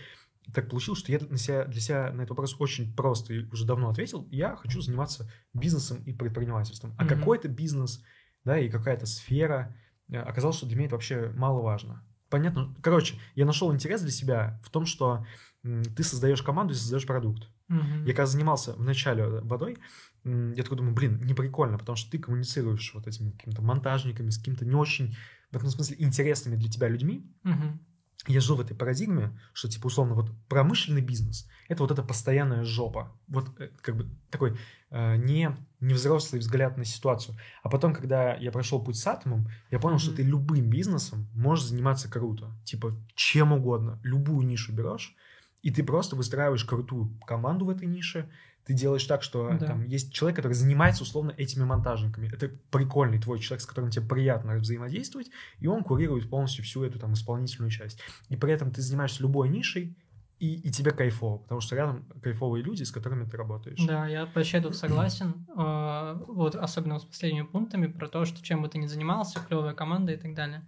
Speaker 2: так получилось, что я для себя, для себя на этот вопрос очень просто и уже давно ответил. Я хочу заниматься бизнесом и предпринимательством. А mm-hmm. какой это бизнес – да, и какая-то сфера. Э, оказалось, что для меня это вообще мало важно. Понятно? Короче, я нашел интерес для себя в том, что ты создаешь команду и создаешь продукт.
Speaker 1: Mm-hmm.
Speaker 2: Я когда занимался вначале водой, я такой думаю, блин, не прикольно, потому что ты коммуницируешь вот этими какими-то монтажниками, с какими-то не очень, в этом смысле, интересными для тебя людьми.
Speaker 1: Mm-hmm
Speaker 2: я жил в этой парадигме, что, типа, условно, вот промышленный бизнес – это вот эта постоянная жопа. Вот э, как бы такой э, не, не взрослый взгляд на ситуацию. А потом, когда я прошел путь с атомом, я понял, mm-hmm. что ты любым бизнесом можешь заниматься круто. Типа, чем угодно. Любую нишу берешь, и ты просто выстраиваешь крутую команду в этой нише, ты делаешь так, что да. там есть человек, который занимается условно этими монтажниками. Это прикольный твой человек, с которым тебе приятно взаимодействовать, и он курирует полностью всю эту там исполнительную часть. И при этом ты занимаешься любой нишей, и, и тебе кайфово, потому что рядом кайфовые люди, с которыми ты работаешь.
Speaker 1: Да, я вообще тут согласен. А, вот особенно с последними пунктами про то, что чем бы ты ни занимался, клевая команда и так далее.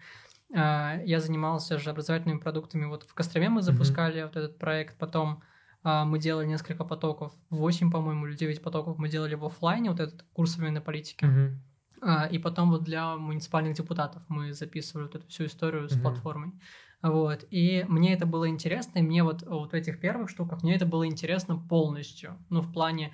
Speaker 1: А, я занимался же образовательными продуктами. Вот в Костроме мы запускали mm-hmm. вот этот проект, потом мы делали несколько потоков, 8, по-моему, или 9 потоков мы делали в офлайне, вот этот курс военной политики.
Speaker 2: Uh-huh.
Speaker 1: И потом вот для муниципальных депутатов мы записывали вот эту всю историю с uh-huh. платформой. Вот. И мне это было интересно, и мне вот, вот в этих первых штуках, мне это было интересно полностью. Ну, в плане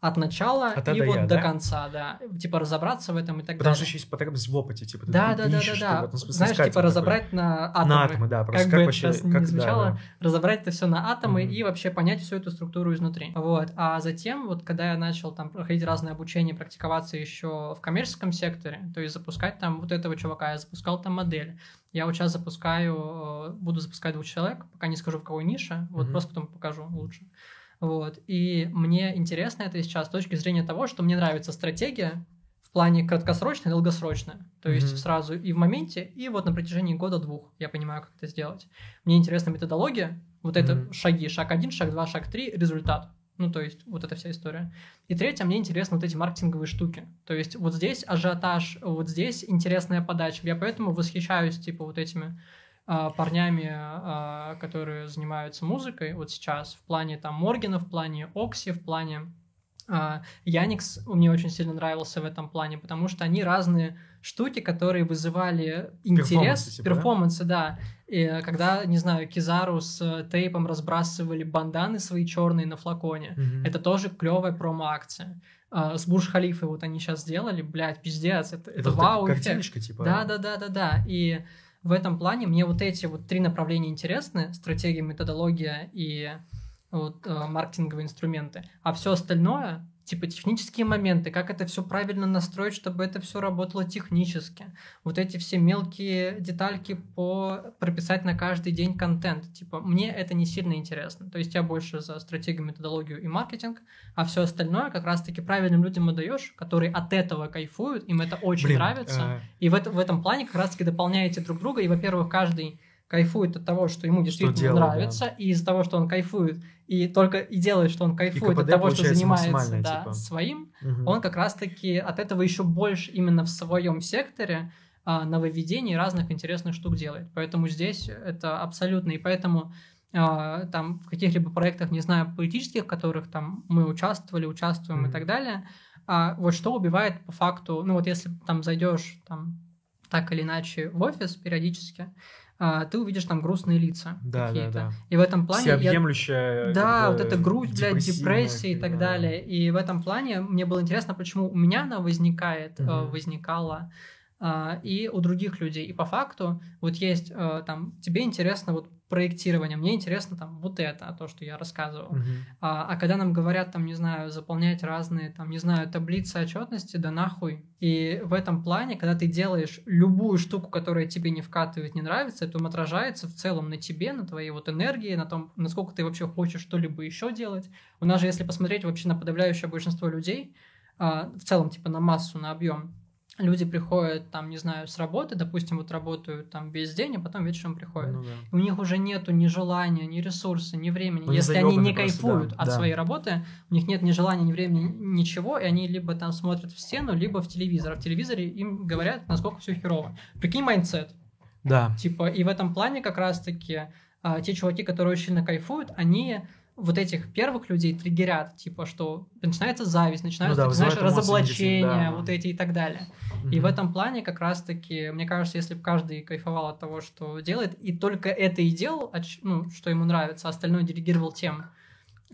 Speaker 1: от начала от и вот я, до да? конца, да. Типа разобраться в этом и так
Speaker 2: Потому далее. Потому что еще есть потребность в опыте, типа,
Speaker 1: да, да, да, да, да. Знаешь, типа разобрать такой. на атомы.
Speaker 2: На атомы, да,
Speaker 1: просто как, как бы вообще, это как, не звучало, да, да. разобрать это все на атомы mm-hmm. и вообще понять всю эту структуру изнутри. Вот. А затем, вот когда я начал там проходить разные обучения, практиковаться еще в коммерческом секторе, то есть запускать там вот этого чувака, я запускал там модель. Я вот сейчас запускаю, э, буду запускать двух человек, пока не скажу в какой нише, вот mm-hmm. просто потом покажу лучше. Вот. И мне интересно это сейчас с точки зрения того, что мне нравится стратегия в плане краткосрочная и долгосрочная. То есть mm-hmm. сразу и в моменте, и вот на протяжении года-двух я понимаю, как это сделать. Мне интересна методология, вот mm-hmm. это шаги, шаг один, шаг два, шаг три, результат. Ну, то есть, вот эта вся история. И третье, мне интересны вот эти маркетинговые штуки. То есть, вот здесь ажиотаж, вот здесь интересная подача. Я поэтому восхищаюсь, типа, вот этими парнями, а, которые занимаются музыкой вот сейчас, в плане там Моргена, в плане Окси, в плане а, Яникс мне очень сильно нравился в этом плане, потому что они разные штуки, которые вызывали интерес, типа, перформансы, да. И когда, не знаю, Кизару с тейпом разбрасывали банданы свои черные на флаконе, mm-hmm. это тоже клевая промо-акция. А, с Бурж Халифой вот они сейчас сделали, блядь, пиздец, это, это, это вау.
Speaker 2: Картиночка, типа.
Speaker 1: Да, да, да, да, да. И в этом плане мне вот эти вот три направления интересны: стратегия, методология и вот, э, маркетинговые инструменты. А все остальное, типа технические моменты, как это все правильно настроить, чтобы это все работало технически. Вот эти все мелкие детальки по прописать на каждый день контент. Типа, мне это не сильно интересно. То есть я больше за стратегию, методологию и маркетинг, а все остальное как раз-таки правильным людям отдаешь, которые от этого кайфуют, им это очень Блин, нравится. А... И в, это, в этом плане как раз-таки дополняете друг друга. И, во-первых, каждый кайфует от того, что ему действительно что делает, нравится, да. и из-за того, что он кайфует, и только и делает, что он кайфует от того, что занимается да, типа. своим, угу. он как раз-таки от этого еще больше именно в своем секторе а, нововведений разных интересных штук делает. Поэтому здесь это абсолютно, и поэтому а, там в каких-либо проектах, не знаю, политических, в которых там мы участвовали, участвуем mm и так далее, а, вот что убивает по факту, ну вот если там зайдешь там так или иначе в офис периодически, ты увидишь там грустные лица
Speaker 2: да, какие-то. Да, да.
Speaker 1: И в этом плане...
Speaker 2: Всеобъемлющая...
Speaker 1: Я... Да, вот эта грусть, блядь, депрессия и так да. далее. И в этом плане мне было интересно, почему у меня она возникает, угу. возникала, а, и у других людей. И по факту вот есть э, там, тебе интересно вот проектирование, мне интересно там вот это, то, что я рассказывал. Uh-huh. А, а когда нам говорят там, не знаю, заполнять разные там, не знаю, таблицы отчетности, да нахуй. И в этом плане, когда ты делаешь любую штуку, которая тебе не вкатывает, не нравится, это отражается в целом на тебе, на твоей вот энергии, на том, насколько ты вообще хочешь что-либо еще делать. У нас же, если посмотреть вообще на подавляющее большинство людей, а, в целом, типа на массу, на объем, люди приходят, там, не знаю, с работы, допустим, вот работают там весь день, а потом вечером приходят. Ну, да. У них уже нету ни желания, ни ресурса, ни времени. Они Если они не кайфуют да, от да. своей работы, у них нет ни желания, ни времени, ничего, и они либо там смотрят в стену, либо в телевизор. А в телевизоре им говорят, насколько все херово. Прикинь, mindset.
Speaker 2: Да.
Speaker 1: Типа, и в этом плане как раз-таки а, те чуваки, которые очень сильно кайфуют, они вот этих первых людей триггерят, типа, что начинается зависть, начинаются, ну да, знаешь, разоблачения, да. вот эти и так далее. Mm-hmm. И в этом плане как раз-таки, мне кажется, если бы каждый кайфовал от того, что делает, и только это и делал, ну, что ему нравится, а остальное делегировал тем,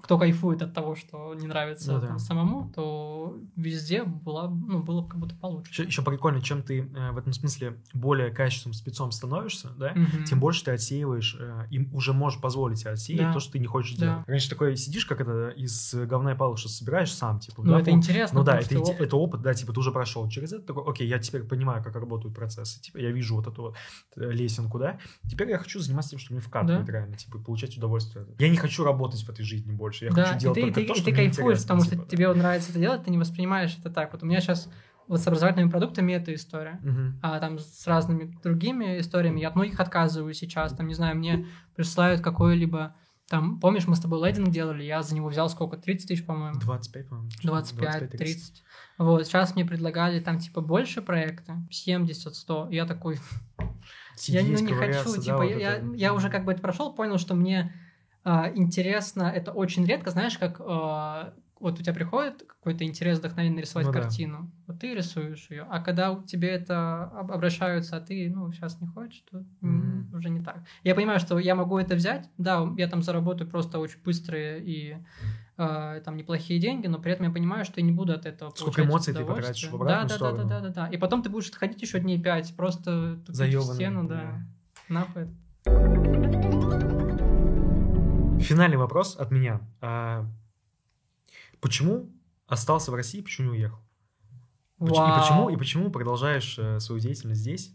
Speaker 1: кто кайфует от того, что не нравится ну, да. самому, то везде было, ну, было как будто получше.
Speaker 2: Еще, еще прикольно, чем ты э, в этом смысле более качественным спецом становишься, да, угу. тем больше ты отсеиваешь, э, и уже можешь позволить себе отсеять да. то, что ты не хочешь да. делать. Раньше такой сидишь, как это, из говна и что собираешь сам, типа.
Speaker 1: Ну, да, это интересно.
Speaker 2: Ну да, это опыт. это опыт, да, типа ты уже прошел через это, такой, окей, я теперь понимаю, как работают процессы, типа я вижу вот эту э, лесенку, да, теперь я хочу заниматься тем, что мне вкатывает да. реально, типа получать удовольствие. Я не хочу работать в этой жизни больше, я да, хочу делать
Speaker 1: ты, ты, то, ты кайфуешь, потому типа, что да. тебе нравится это делать, ты не воспринимаешь это так. Вот у меня сейчас вот с образовательными продуктами эта история, uh-huh. а там с разными другими историями я от многих отказываю сейчас. Там, не знаю, мне присылают какое-либо там, помнишь, мы с тобой лейдинг делали, я за него взял сколько? 30 тысяч, по-моему?
Speaker 2: 25, по-моему.
Speaker 1: 25, 30. Вот, сейчас мне предлагали там, типа, больше проекта, 70, 100. Я такой... Сидеть, я ну, не хочу, да, типа, вот я, это... я уже как бы это прошел, понял, что мне интересно, это очень редко, знаешь, как а, вот у тебя приходит какой-то интерес, вдохновение нарисовать ну, картину, да. вот ты рисуешь ее, а когда тебе это обращаются, а ты, ну, сейчас не хочешь, то mm-hmm. уже не так. Я понимаю, что я могу это взять, да, я там заработаю просто очень быстрые и э, там неплохие деньги, но при этом я понимаю, что я не буду от этого
Speaker 2: Сколько эмоций ты потратишь в обратную
Speaker 1: да,
Speaker 2: сторону.
Speaker 1: Да, да, да, да, да. И потом ты будешь ходить еще дней пять, просто в стену, да. да. Нахуй.
Speaker 2: Финальный вопрос от меня. А, почему остался в России, почему не уехал? Вау. И почему, и почему продолжаешь э, свою деятельность здесь?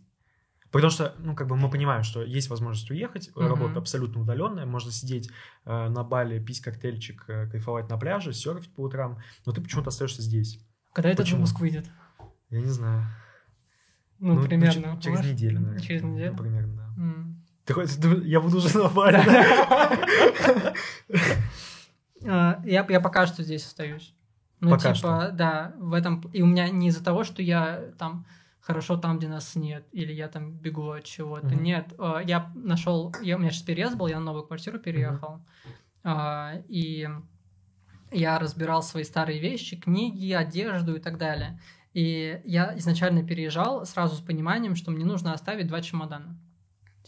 Speaker 2: Потому что, ну, как бы мы понимаем, что есть возможность уехать, mm-hmm. работа абсолютно удаленная, можно сидеть э, на бале, пить коктейльчик, э, кайфовать на пляже, серфить по утрам, но ты почему-то остаешься здесь.
Speaker 1: Когда этот выпуск выйдет?
Speaker 2: Я не знаю.
Speaker 1: Ну, ну примерно.
Speaker 2: Через неделю, наверное.
Speaker 1: Через неделю?
Speaker 2: Ну, примерно, да. Ты, я буду уже на.
Speaker 1: А, я, я пока что здесь остаюсь. Ну,
Speaker 2: Пока
Speaker 1: типа,
Speaker 2: что.
Speaker 1: да, в этом... И у меня не из-за того, что я там хорошо там, где нас нет, или я там бегу от чего-то.
Speaker 2: Мгм.
Speaker 1: Нет, э, я нашел... Я, у меня сейчас переезд был, я на новую квартиру переехал. А, И я разбирал свои старые вещи, книги, одежду и так далее. И я изначально переезжал сразу с пониманием, что мне нужно оставить два чемодана.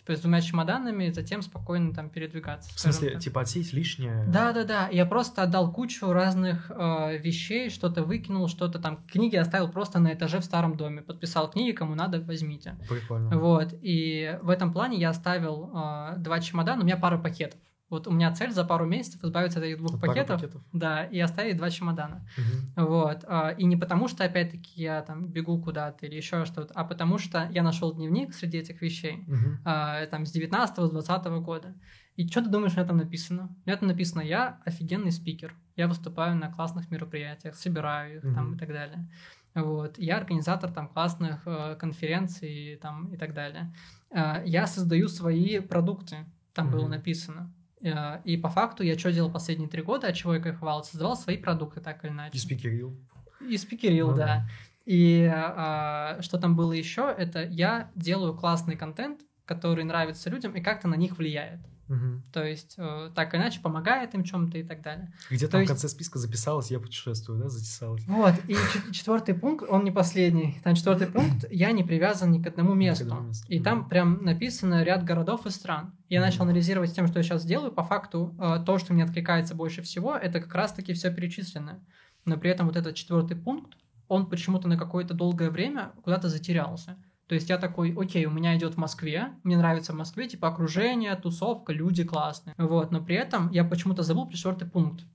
Speaker 1: Типа с двумя чемоданами, затем спокойно там передвигаться.
Speaker 2: В смысле,
Speaker 1: так.
Speaker 2: типа отсеять лишнее?
Speaker 1: Да, да, да. Я просто отдал кучу разных э, вещей, что-то выкинул, что-то там. Книги оставил просто на этаже в старом доме. Подписал книги, кому надо, возьмите.
Speaker 2: Прикольно.
Speaker 1: Вот. И в этом плане я оставил э, два чемодана, у меня пара пакетов. Вот у меня цель за пару месяцев избавиться от этих двух
Speaker 2: Пару
Speaker 1: пакетов,
Speaker 2: пакетов.
Speaker 1: да, и оставить два чемодана.
Speaker 2: Мгм.
Speaker 1: Вот. а, И не потому, что, опять-таки, я там бегу куда-то или еще что-то, а потому что я нашел дневник среди этих вещей а, там с 19 с 20 года. И что ты думаешь, у меня там написано? У меня там написано, я офигенный спикер. Я выступаю на классных мероприятиях, собираю их там
Speaker 2: Мгм.
Speaker 1: и так далее. Вот. Я организатор там классных э, конференций там и так далее. А, я создаю свои продукты, там было
Speaker 2: Мгм.
Speaker 1: написано. Э, И по факту я что делал последние три года, от чего я кайфовал? Создавал свои продукты так или иначе.
Speaker 2: И спикерил.
Speaker 1: И спикерил,
Speaker 2: Ну
Speaker 1: да.
Speaker 2: да.
Speaker 1: И а, что там было еще, это я делаю классный контент, который нравится людям и как-то на них влияет.
Speaker 2: Мгм.
Speaker 1: То есть э, так или иначе помогает им чем-то и так далее.
Speaker 2: Где
Speaker 1: То
Speaker 2: там
Speaker 1: есть-
Speaker 2: в конце списка записалось, я путешествую, да, затесалось?
Speaker 1: Вот, и чет- четвертый пункт, он не последний. Там четвертый пункт, я не привязан ни к одному месту.
Speaker 2: одному месту.
Speaker 1: И там прям написано ряд городов и стран. Я начал анализировать тем, что я сейчас делаю. По факту, э, то, что мне откликается больше всего, это как раз-таки все перечисленное. Но при этом вот этот четвертый пункт, он почему-то на какое-то долгое время куда-то затерялся. То есть я такой, окей, у меня идет в Москве, мне нравится в Москве, типа окружение, тусовка, люди классные. Вот, но при этом я почему-то забыл про четвертый пункт.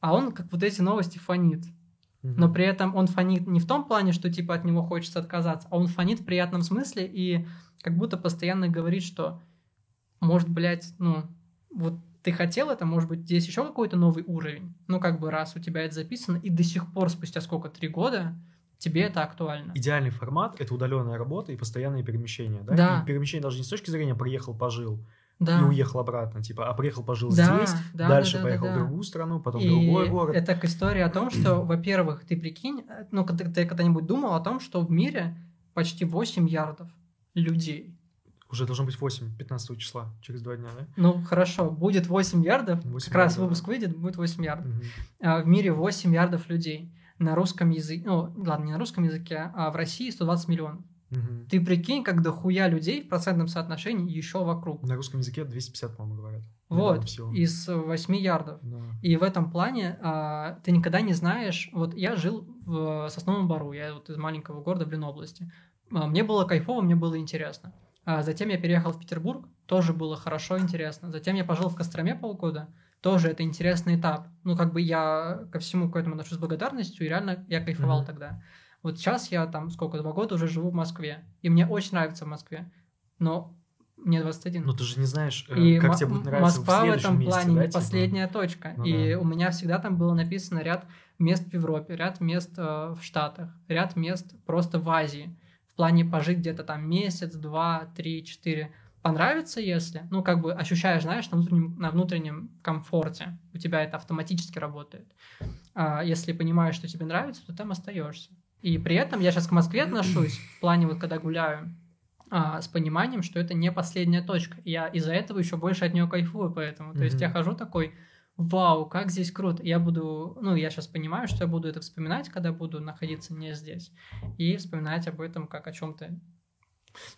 Speaker 1: А он, как вот эти новости, фонит. Но при этом он фонит не в том плане, что типа от него хочется отказаться, а он фонит в приятном смысле и как будто постоянно говорит, что может, блядь, ну, вот ты хотел это, может быть, здесь еще какой-то новый уровень. Ну, как бы раз у тебя это записано, и до сих пор, спустя сколько, три года, тебе это актуально.
Speaker 2: Идеальный формат — это удаленная работа и постоянные перемещения, да?
Speaker 1: Да.
Speaker 2: И перемещение даже не с точки зрения «приехал, пожил»
Speaker 1: Да.
Speaker 2: и уехал обратно, типа, а приехал, пожил
Speaker 1: Да,
Speaker 2: здесь,
Speaker 1: да,
Speaker 2: дальше
Speaker 1: да, да,
Speaker 2: поехал
Speaker 1: да,
Speaker 2: в
Speaker 1: да.
Speaker 2: другую страну, потом в
Speaker 1: И
Speaker 2: другой город.
Speaker 1: это к истории о том, что, во-первых, ты прикинь, э, ну, когда ты когда-нибудь думал о том, что в мире почти 8 ярдов людей.
Speaker 2: Уже должно быть 8, 15 числа, через два дня, да?
Speaker 1: Ну, хорошо, будет 8 ярдов,
Speaker 2: 8
Speaker 1: как раз
Speaker 2: ярдов,
Speaker 1: выпуск
Speaker 2: да.
Speaker 1: выйдет, будет 8 ярдов.
Speaker 2: Мгм.
Speaker 1: А в мире 8 ярдов людей. На русском языке, ну, ладно, не на русском языке, а в России 120 миллионов.
Speaker 2: Мгм.
Speaker 1: Ты прикинь, как дохуя людей в процентном соотношении еще вокруг.
Speaker 2: На русском языке 250, по-моему, говорят.
Speaker 1: Вот,
Speaker 2: всего.
Speaker 1: из 8 ярдов.
Speaker 2: Да.
Speaker 1: И в этом плане а, ты никогда не знаешь. Вот я жил в Сосновом Бару, я вот из маленького города в Ленобласти. А, Мне было кайфово, мне было интересно. А затем я переехал в Петербург, тоже было хорошо, интересно. Затем я пожил в Костроме полгода, тоже это интересный этап. Ну, как бы я ко всему к этому отношусь с благодарностью, и реально я кайфовал
Speaker 2: Мгм.
Speaker 1: тогда. Вот сейчас я там, сколько, два года уже живу в Москве, и мне очень нравится в Москве, но мне 21.
Speaker 2: Но ты же не знаешь, э,
Speaker 1: И
Speaker 2: как тебе будет нравиться
Speaker 1: Москва
Speaker 2: в
Speaker 1: в этом
Speaker 2: месяце,
Speaker 1: плане
Speaker 2: да,
Speaker 1: не
Speaker 2: типа?
Speaker 1: последняя точка.
Speaker 2: Ну
Speaker 1: и
Speaker 2: да.
Speaker 1: у меня всегда там было написано ряд мест в Европе, ряд мест э, в Штатах, ряд мест просто в Азии. В плане пожить где-то там месяц, два, три, четыре. Понравится, если, ну, как бы ощущаешь, знаешь, на внутреннем, на внутреннем комфорте. У тебя это автоматически работает. А если понимаешь, что тебе нравится, то там остаешься. И при этом я сейчас к Москве отношусь, в плане вот когда гуляю, а, с пониманием, что это не последняя точка. Я из-за этого еще больше от нее кайфую, поэтому. То есть я хожу такой, вау, как здесь круто. Я буду, ну, я сейчас понимаю, что я буду это вспоминать, когда буду находиться не здесь. И вспоминать об этом как о чем-то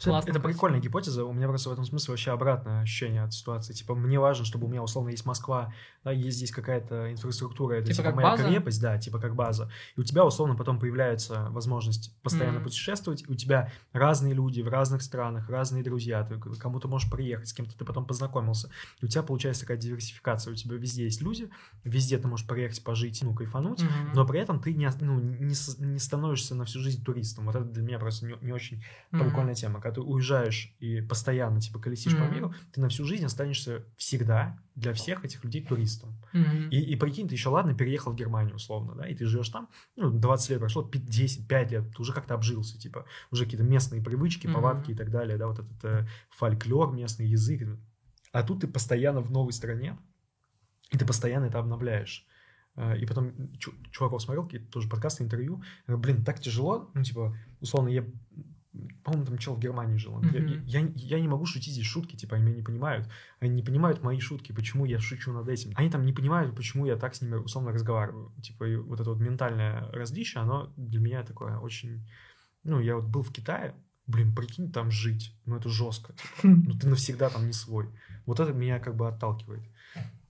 Speaker 1: Классно,
Speaker 2: это прикольная гипотеза. У меня просто в этом смысле вообще обратное ощущение от ситуации. Типа, мне важно, чтобы у меня условно есть Москва, да, есть здесь какая-то инфраструктура, это
Speaker 1: Типа
Speaker 2: типа, моя
Speaker 1: база?
Speaker 2: крепость, да, типа как база. И у тебя условно потом появляется возможность постоянно
Speaker 1: Мгм.
Speaker 2: путешествовать. У тебя разные люди в разных странах, разные друзья. Ты кому-то можешь приехать, с кем-то ты потом познакомился. И у тебя получается такая диверсификация. У тебя везде есть люди, везде ты можешь приехать, пожить, ну, кайфануть.
Speaker 1: Мгм.
Speaker 2: Но при этом ты не, ну, не, не становишься на всю жизнь туристом. Вот это для меня просто не, не очень
Speaker 1: Мгм.
Speaker 2: прикольная тема. Когда ты уезжаешь и постоянно типа колесишь по
Speaker 1: Мгм.
Speaker 2: миру, ты на всю жизнь останешься всегда для всех этих людей туристом.
Speaker 1: Мгм.
Speaker 2: И, и прикинь, ты еще ладно переехал в Германию условно, да, и ты живешь там, ну, 20 лет прошло, 5, 10, 5 лет, ты уже как-то обжился, типа, уже какие-то местные привычки,
Speaker 1: Мгм.
Speaker 2: повадки и так далее, да, вот этот э, фольклор, местный язык. А тут ты постоянно в новой стране, и ты постоянно это обновляешь. и потом чуваков смотрел, какие-то тоже подкасты, интервью. Блин, так тяжело, ну, типа, условно, я по-моему, там чел в Германии жил. Mm-hmm. Я, я, я не могу шутить здесь шутки, типа, они меня не понимают. Они не понимают мои шутки, почему я шучу над этим. Они там не понимают, почему я так с ними условно разговариваю. Типа, вот это вот ментальное различие, оно для меня такое очень... Ну, я вот был в Китае, блин, прикинь, там жить, ну, это жестко. Типа. Ну, ты навсегда там не свой. Вот это меня как бы отталкивает.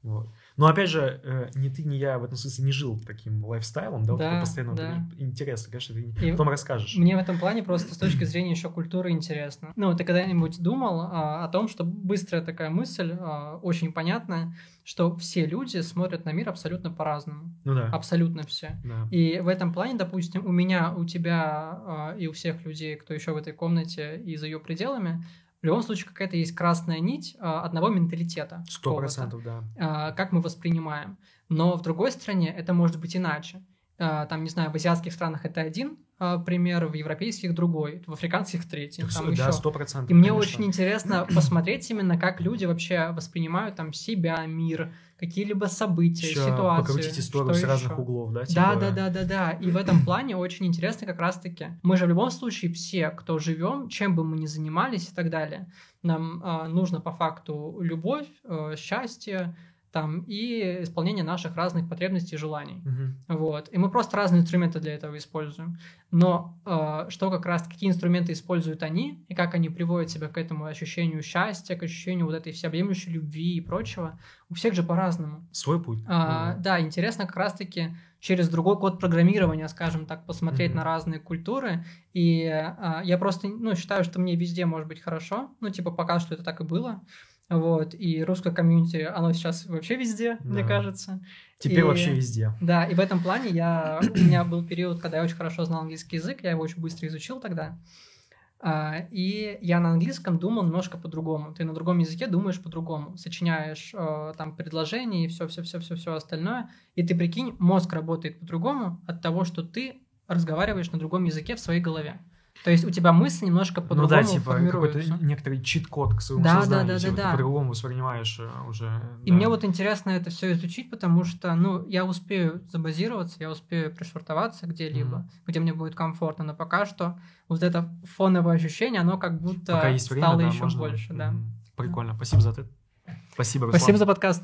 Speaker 2: Вот. Но опять же, э, ни ты, ни я в этом смысле не жил таким лайфстайлом, да, да вот постоянно да. интересно, конечно, ты и потом расскажешь.
Speaker 1: Мне в этом плане просто с точки зрения еще культуры интересно. Ну, ты когда-нибудь думал а, о том, что быстрая такая мысль, а, очень понятная, что все люди смотрят на мир абсолютно по-разному.
Speaker 2: Ну да.
Speaker 1: Абсолютно все.
Speaker 2: Да.
Speaker 1: И в этом плане, допустим, у меня, у тебя а, и у всех людей, кто еще в этой комнате и за ее пределами, в любом случае какая-то есть красная нить а, одного менталитета.
Speaker 2: Сто процентов, да.
Speaker 1: А, как мы воспринимаем. Но в другой стране это может быть иначе. А, там, не знаю, в азиатских странах это один а, пример, в европейских другой, в африканских третий. Там
Speaker 2: да, сто процентов.
Speaker 1: И мне очень интересно посмотреть именно, как люди вообще воспринимают там себя, мир, какие-либо события, еще ситуации.
Speaker 2: Покрутить историю с разных еще. углов, да?
Speaker 1: Типа... Да, да, да, да, да. И в этом плане очень интересно как раз-таки. Мы же в любом случае все, кто живем, чем бы мы ни занимались и так далее, нам э, нужно по факту любовь, э, счастье, там, и исполнение наших разных потребностей и желаний.
Speaker 2: Угу.
Speaker 1: Вот. И мы просто разные инструменты для этого используем. Но э, что как раз, какие инструменты используют они, и как они приводят себя к этому ощущению счастья, к ощущению вот этой всеобъемлющей любви и прочего, у всех же по-разному.
Speaker 2: Свой путь.
Speaker 1: А, угу. Да, интересно как раз-таки через другой код программирования, скажем так, посмотреть mm-hmm. на разные культуры. И а, я просто, ну, считаю, что мне везде может быть хорошо. Ну, типа, пока что это так и было. Вот, и русское комьюнити, оно сейчас вообще везде, да. мне кажется.
Speaker 2: Теперь
Speaker 1: и,
Speaker 2: вообще везде.
Speaker 1: Да, и в этом плане я, у меня был период, когда я очень хорошо знал английский язык, я его очень быстро изучил тогда. А, и я на английском думал немножко по-другому. Ты на другом языке думаешь по-другому, сочиняешь э, там предложения и все-все-все-все-все остальное. И ты прикинь, мозг работает по-другому от того, что ты разговариваешь на другом языке в своей голове. То есть у тебя мысль немножко по-другому
Speaker 2: Ну да, типа какой-то некоторый чит-код к своему да, сознанию. Да, да, типа, да, да. Ты по-другому воспринимаешь э, уже.
Speaker 1: И да. мне вот интересно это все изучить, потому что, ну, я успею забазироваться, я успею пришвартоваться где-либо, mm-hmm. где мне будет комфортно, но пока что вот это фоновое ощущение, оно как будто пока есть время, стало да, еще можно... больше, да.
Speaker 2: Прикольно, спасибо за это. Спасибо,
Speaker 1: Руслан. Спасибо за подкаст.